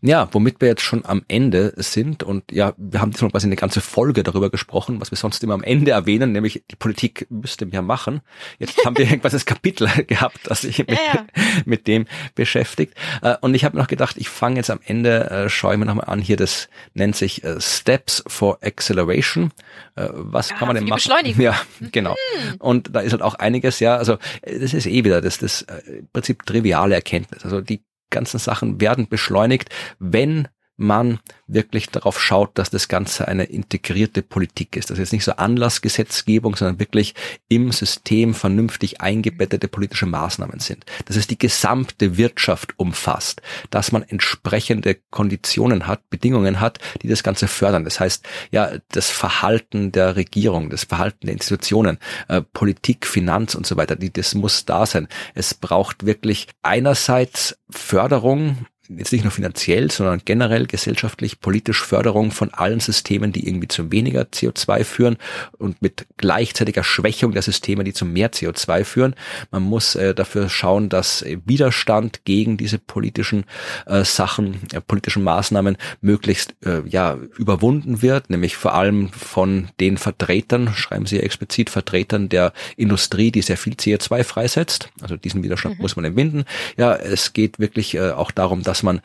Ja, womit wir jetzt schon am Ende sind und ja, wir haben schon quasi eine ganze Folge darüber gesprochen, was wir sonst immer am Ende erwähnen, nämlich die Politik müsste mehr machen. Jetzt haben wir irgendwas das Kapitel gehabt, das sich mit, ja, ja. mit dem beschäftigt. Äh, und ich habe noch gedacht, ich fange jetzt am Ende, äh, schaue ich mir nochmal an, hier das nennt sich äh, Steps for Acceleration. Was ja, kann man denn machen? Beschleunigung. Ja, genau. Mhm. Und da ist halt auch einiges, ja, also das ist eh wieder das, das im Prinzip triviale Erkenntnis. Also die ganzen Sachen werden beschleunigt, wenn man wirklich darauf schaut, dass das Ganze eine integrierte Politik ist. Das ist nicht so Anlassgesetzgebung, sondern wirklich im System vernünftig eingebettete politische Maßnahmen sind. Dass es die gesamte Wirtschaft umfasst, dass man entsprechende Konditionen hat, Bedingungen hat, die das Ganze fördern. Das heißt, ja, das Verhalten der Regierung, das Verhalten der Institutionen, äh, Politik, Finanz und so weiter, die, das muss da sein. Es braucht wirklich einerseits Förderung jetzt nicht nur finanziell, sondern generell gesellschaftlich, politisch Förderung von allen Systemen, die irgendwie zu weniger CO2 führen und mit gleichzeitiger Schwächung der Systeme, die zu mehr CO2 führen. Man muss äh, dafür schauen, dass Widerstand gegen diese politischen äh, Sachen, äh, politischen Maßnahmen möglichst äh, ja überwunden wird, nämlich vor allem von den Vertretern, schreiben Sie ja explizit, Vertretern der Industrie, die sehr viel CO2 freisetzt. Also diesen Widerstand mhm. muss man entbinden. Ja, es geht wirklich äh, auch darum, dass dass man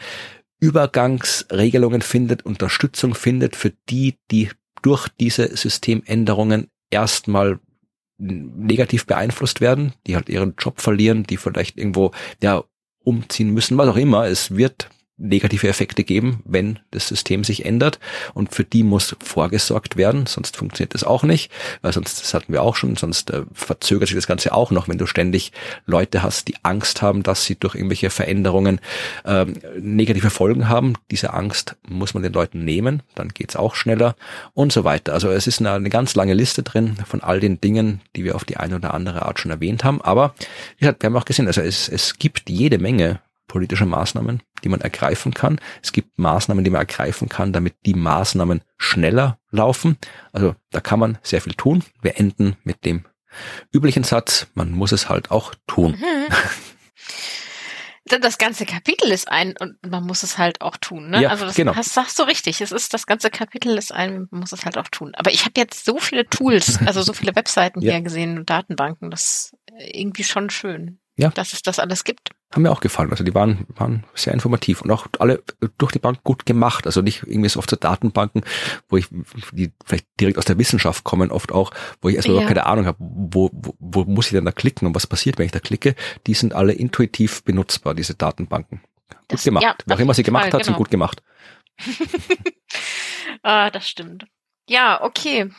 Übergangsregelungen findet, Unterstützung findet für die, die durch diese Systemänderungen erstmal negativ beeinflusst werden, die halt ihren Job verlieren, die vielleicht irgendwo ja umziehen müssen, was auch immer. Es wird negative Effekte geben, wenn das System sich ändert. Und für die muss vorgesorgt werden, sonst funktioniert das auch nicht, weil sonst, das hatten wir auch schon, sonst äh, verzögert sich das Ganze auch noch, wenn du ständig Leute hast, die Angst haben, dass sie durch irgendwelche Veränderungen ähm, negative Folgen haben. Diese Angst muss man den Leuten nehmen, dann geht's auch schneller und so weiter. Also es ist eine, eine ganz lange Liste drin von all den Dingen, die wir auf die eine oder andere Art schon erwähnt haben. Aber wie gesagt, wir haben auch gesehen, also es, es gibt jede Menge politische Maßnahmen, die man ergreifen kann. Es gibt Maßnahmen, die man ergreifen kann, damit die Maßnahmen schneller laufen. Also da kann man sehr viel tun. Wir enden mit dem üblichen Satz, man muss es halt auch tun. Mhm. Das ganze Kapitel ist ein und man muss es halt auch tun. Ne? Ja, also das genau. hast, sagst du richtig. Es ist das ganze Kapitel ist ein, man muss es halt auch tun. Aber ich habe jetzt so viele Tools, also so viele Webseiten ja. hier gesehen und Datenbanken. Das ist irgendwie schon schön, ja. dass es das alles gibt haben mir auch gefallen. Also die waren, waren sehr informativ und auch alle durch die Bank gut gemacht. Also nicht irgendwie so oft so Datenbanken, wo ich, die vielleicht direkt aus der Wissenschaft kommen, oft auch, wo ich erstmal ja. keine Ahnung habe, wo, wo, wo muss ich denn da klicken und was passiert, wenn ich da klicke. Die sind alle intuitiv benutzbar, diese Datenbanken. Gut das, gemacht. Ja, Wer auch immer sie gemacht Fall, hat, genau. sind gut gemacht. ah, das stimmt. Ja, okay.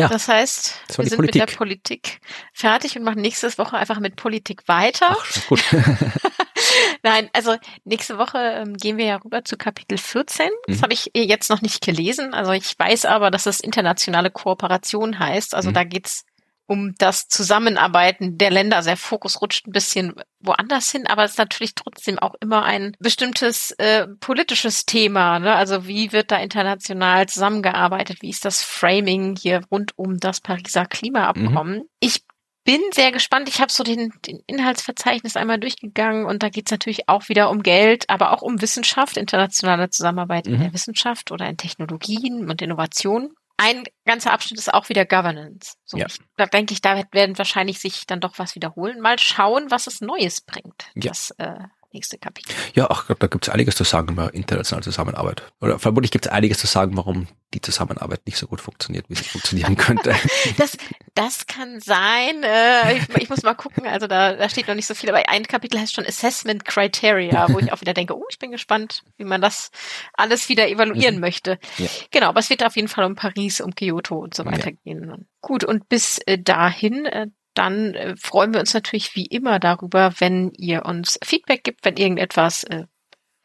Ja, das heißt, das wir sind Politik. mit der Politik fertig und machen nächste Woche einfach mit Politik weiter. Ach, gut. Nein, also nächste Woche ähm, gehen wir ja rüber zu Kapitel 14. Das mhm. habe ich jetzt noch nicht gelesen. Also ich weiß aber, dass es internationale Kooperation heißt. Also mhm. da geht's um das Zusammenarbeiten der Länder. Also der Fokus rutscht ein bisschen woanders hin, aber es ist natürlich trotzdem auch immer ein bestimmtes äh, politisches Thema. Ne? Also wie wird da international zusammengearbeitet? Wie ist das Framing hier rund um das Pariser Klimaabkommen? Mhm. Ich bin sehr gespannt. Ich habe so den, den Inhaltsverzeichnis einmal durchgegangen und da geht es natürlich auch wieder um Geld, aber auch um Wissenschaft, internationale Zusammenarbeit mhm. in der Wissenschaft oder in Technologien und Innovationen ein ganzer Abschnitt ist auch wieder Governance. So, ja. ich, da denke ich, da werden wahrscheinlich sich dann doch was wiederholen. Mal schauen, was es Neues bringt, ja. das äh, nächste Kapitel. Ja, ach da gibt es einiges zu sagen über internationale Zusammenarbeit. Oder vermutlich gibt es einiges zu sagen, warum die Zusammenarbeit nicht so gut funktioniert, wie sie funktionieren könnte. Das, das kann sein. Äh, ich, ich, muss mal gucken. Also da, da steht noch nicht so viel, aber ein Kapitel heißt schon Assessment Criteria, wo ich auch wieder denke, oh, ich bin gespannt, wie man das alles wieder evaluieren mhm. möchte. Ja. Genau, aber es wird auf jeden Fall um Paris, um Kyoto und so weiter ja. gehen. Gut, und bis äh, dahin, äh, dann äh, freuen wir uns natürlich wie immer darüber, wenn ihr uns Feedback gibt, wenn irgendetwas äh,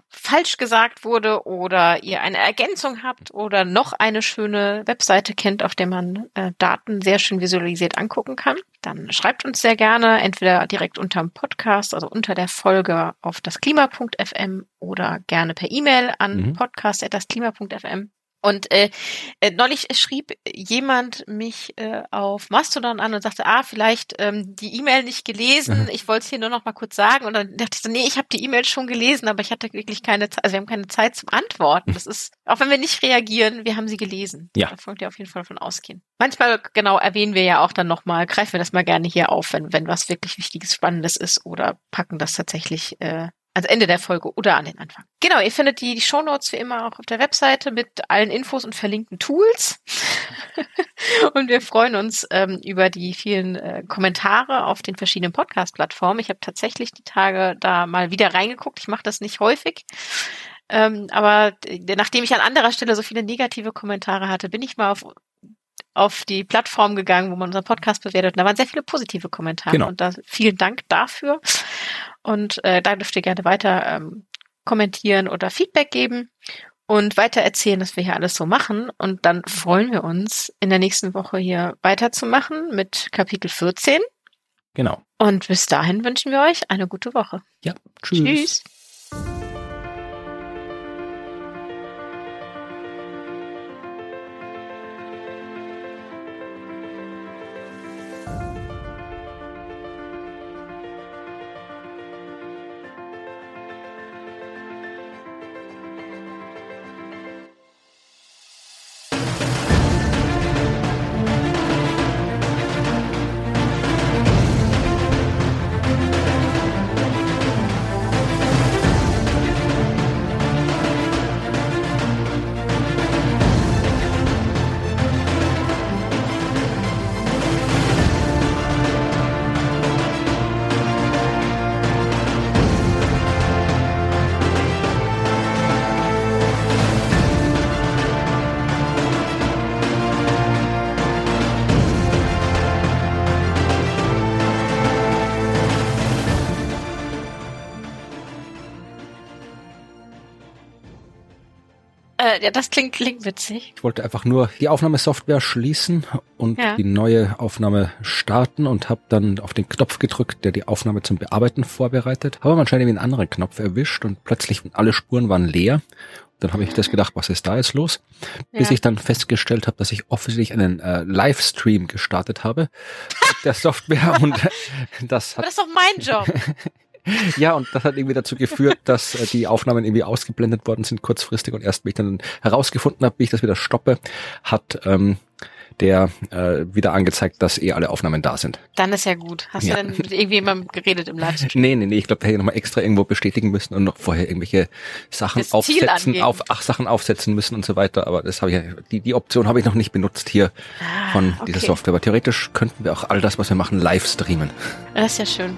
falsch gesagt wurde oder ihr eine Ergänzung habt oder noch eine schöne Webseite kennt, auf der man äh, Daten sehr schön visualisiert angucken kann, dann schreibt uns sehr gerne entweder direkt unterm Podcast, also unter der Folge auf das Klima.fm oder gerne per E-Mail an mhm. podcast.dasklima.fm. Und äh, äh, neulich schrieb jemand mich äh, auf Mastodon an und sagte, ah, vielleicht ähm, die E-Mail nicht gelesen. Mhm. Ich wollte es hier nur noch mal kurz sagen. Und dann dachte ich so, nee, ich habe die E-Mail schon gelesen, aber ich hatte wirklich keine Zeit, also wir haben keine Zeit zum Antworten. Das ist, auch wenn wir nicht reagieren, wir haben sie gelesen. Ja. Da folgt ihr auf jeden Fall davon ausgehen. Manchmal, genau, erwähnen wir ja auch dann nochmal, greifen wir das mal gerne hier auf, wenn, wenn was wirklich Wichtiges, Spannendes ist oder packen das tatsächlich äh, ans Ende der Folge oder an den Anfang. Genau, ihr findet die, die Shownotes wie immer auch auf der Webseite mit allen Infos und verlinkten Tools. und wir freuen uns ähm, über die vielen äh, Kommentare auf den verschiedenen Podcast-Plattformen. Ich habe tatsächlich die Tage da mal wieder reingeguckt. Ich mache das nicht häufig. Ähm, aber äh, nachdem ich an anderer Stelle so viele negative Kommentare hatte, bin ich mal auf auf die Plattform gegangen, wo man unseren Podcast bewertet. Und da waren sehr viele positive Kommentare. Genau. Und da vielen Dank dafür. Und äh, da dürft ihr gerne weiter ähm, kommentieren oder Feedback geben und weiter erzählen, dass wir hier alles so machen. Und dann freuen wir uns, in der nächsten Woche hier weiterzumachen mit Kapitel 14. Genau. Und bis dahin wünschen wir euch eine gute Woche. Ja, tschüss. Tschüss. Ja, das klingt, klingt witzig. Ich wollte einfach nur die Aufnahmesoftware schließen und ja. die neue Aufnahme starten und habe dann auf den Knopf gedrückt, der die Aufnahme zum Bearbeiten vorbereitet. Habe anscheinend einen anderen Knopf erwischt und plötzlich alle Spuren waren leer. Dann habe ich das gedacht, was ist da jetzt los? Bis ja. ich dann festgestellt habe, dass ich offensichtlich einen äh, Livestream gestartet habe mit der Software und das hat. Aber das ist doch mein Job. ja, und das hat irgendwie dazu geführt, dass äh, die Aufnahmen irgendwie ausgeblendet worden sind kurzfristig und erst, wie ich dann herausgefunden habe, wie ich das wieder stoppe, hat ähm, der äh, wieder angezeigt, dass eh alle Aufnahmen da sind. Dann ist ja gut. Hast ja. du denn mit irgendjemandem geredet im Livestream? Nee, nee, nee. Ich glaube, da hätte ich nochmal extra irgendwo bestätigen müssen und noch vorher irgendwelche Sachen das aufsetzen, auf, ach, Sachen aufsetzen müssen und so weiter. Aber das habe ich ja, die, die Option habe ich noch nicht benutzt hier ah, von dieser okay. Software. Aber theoretisch könnten wir auch all das, was wir machen, live streamen. Das ist ja schön.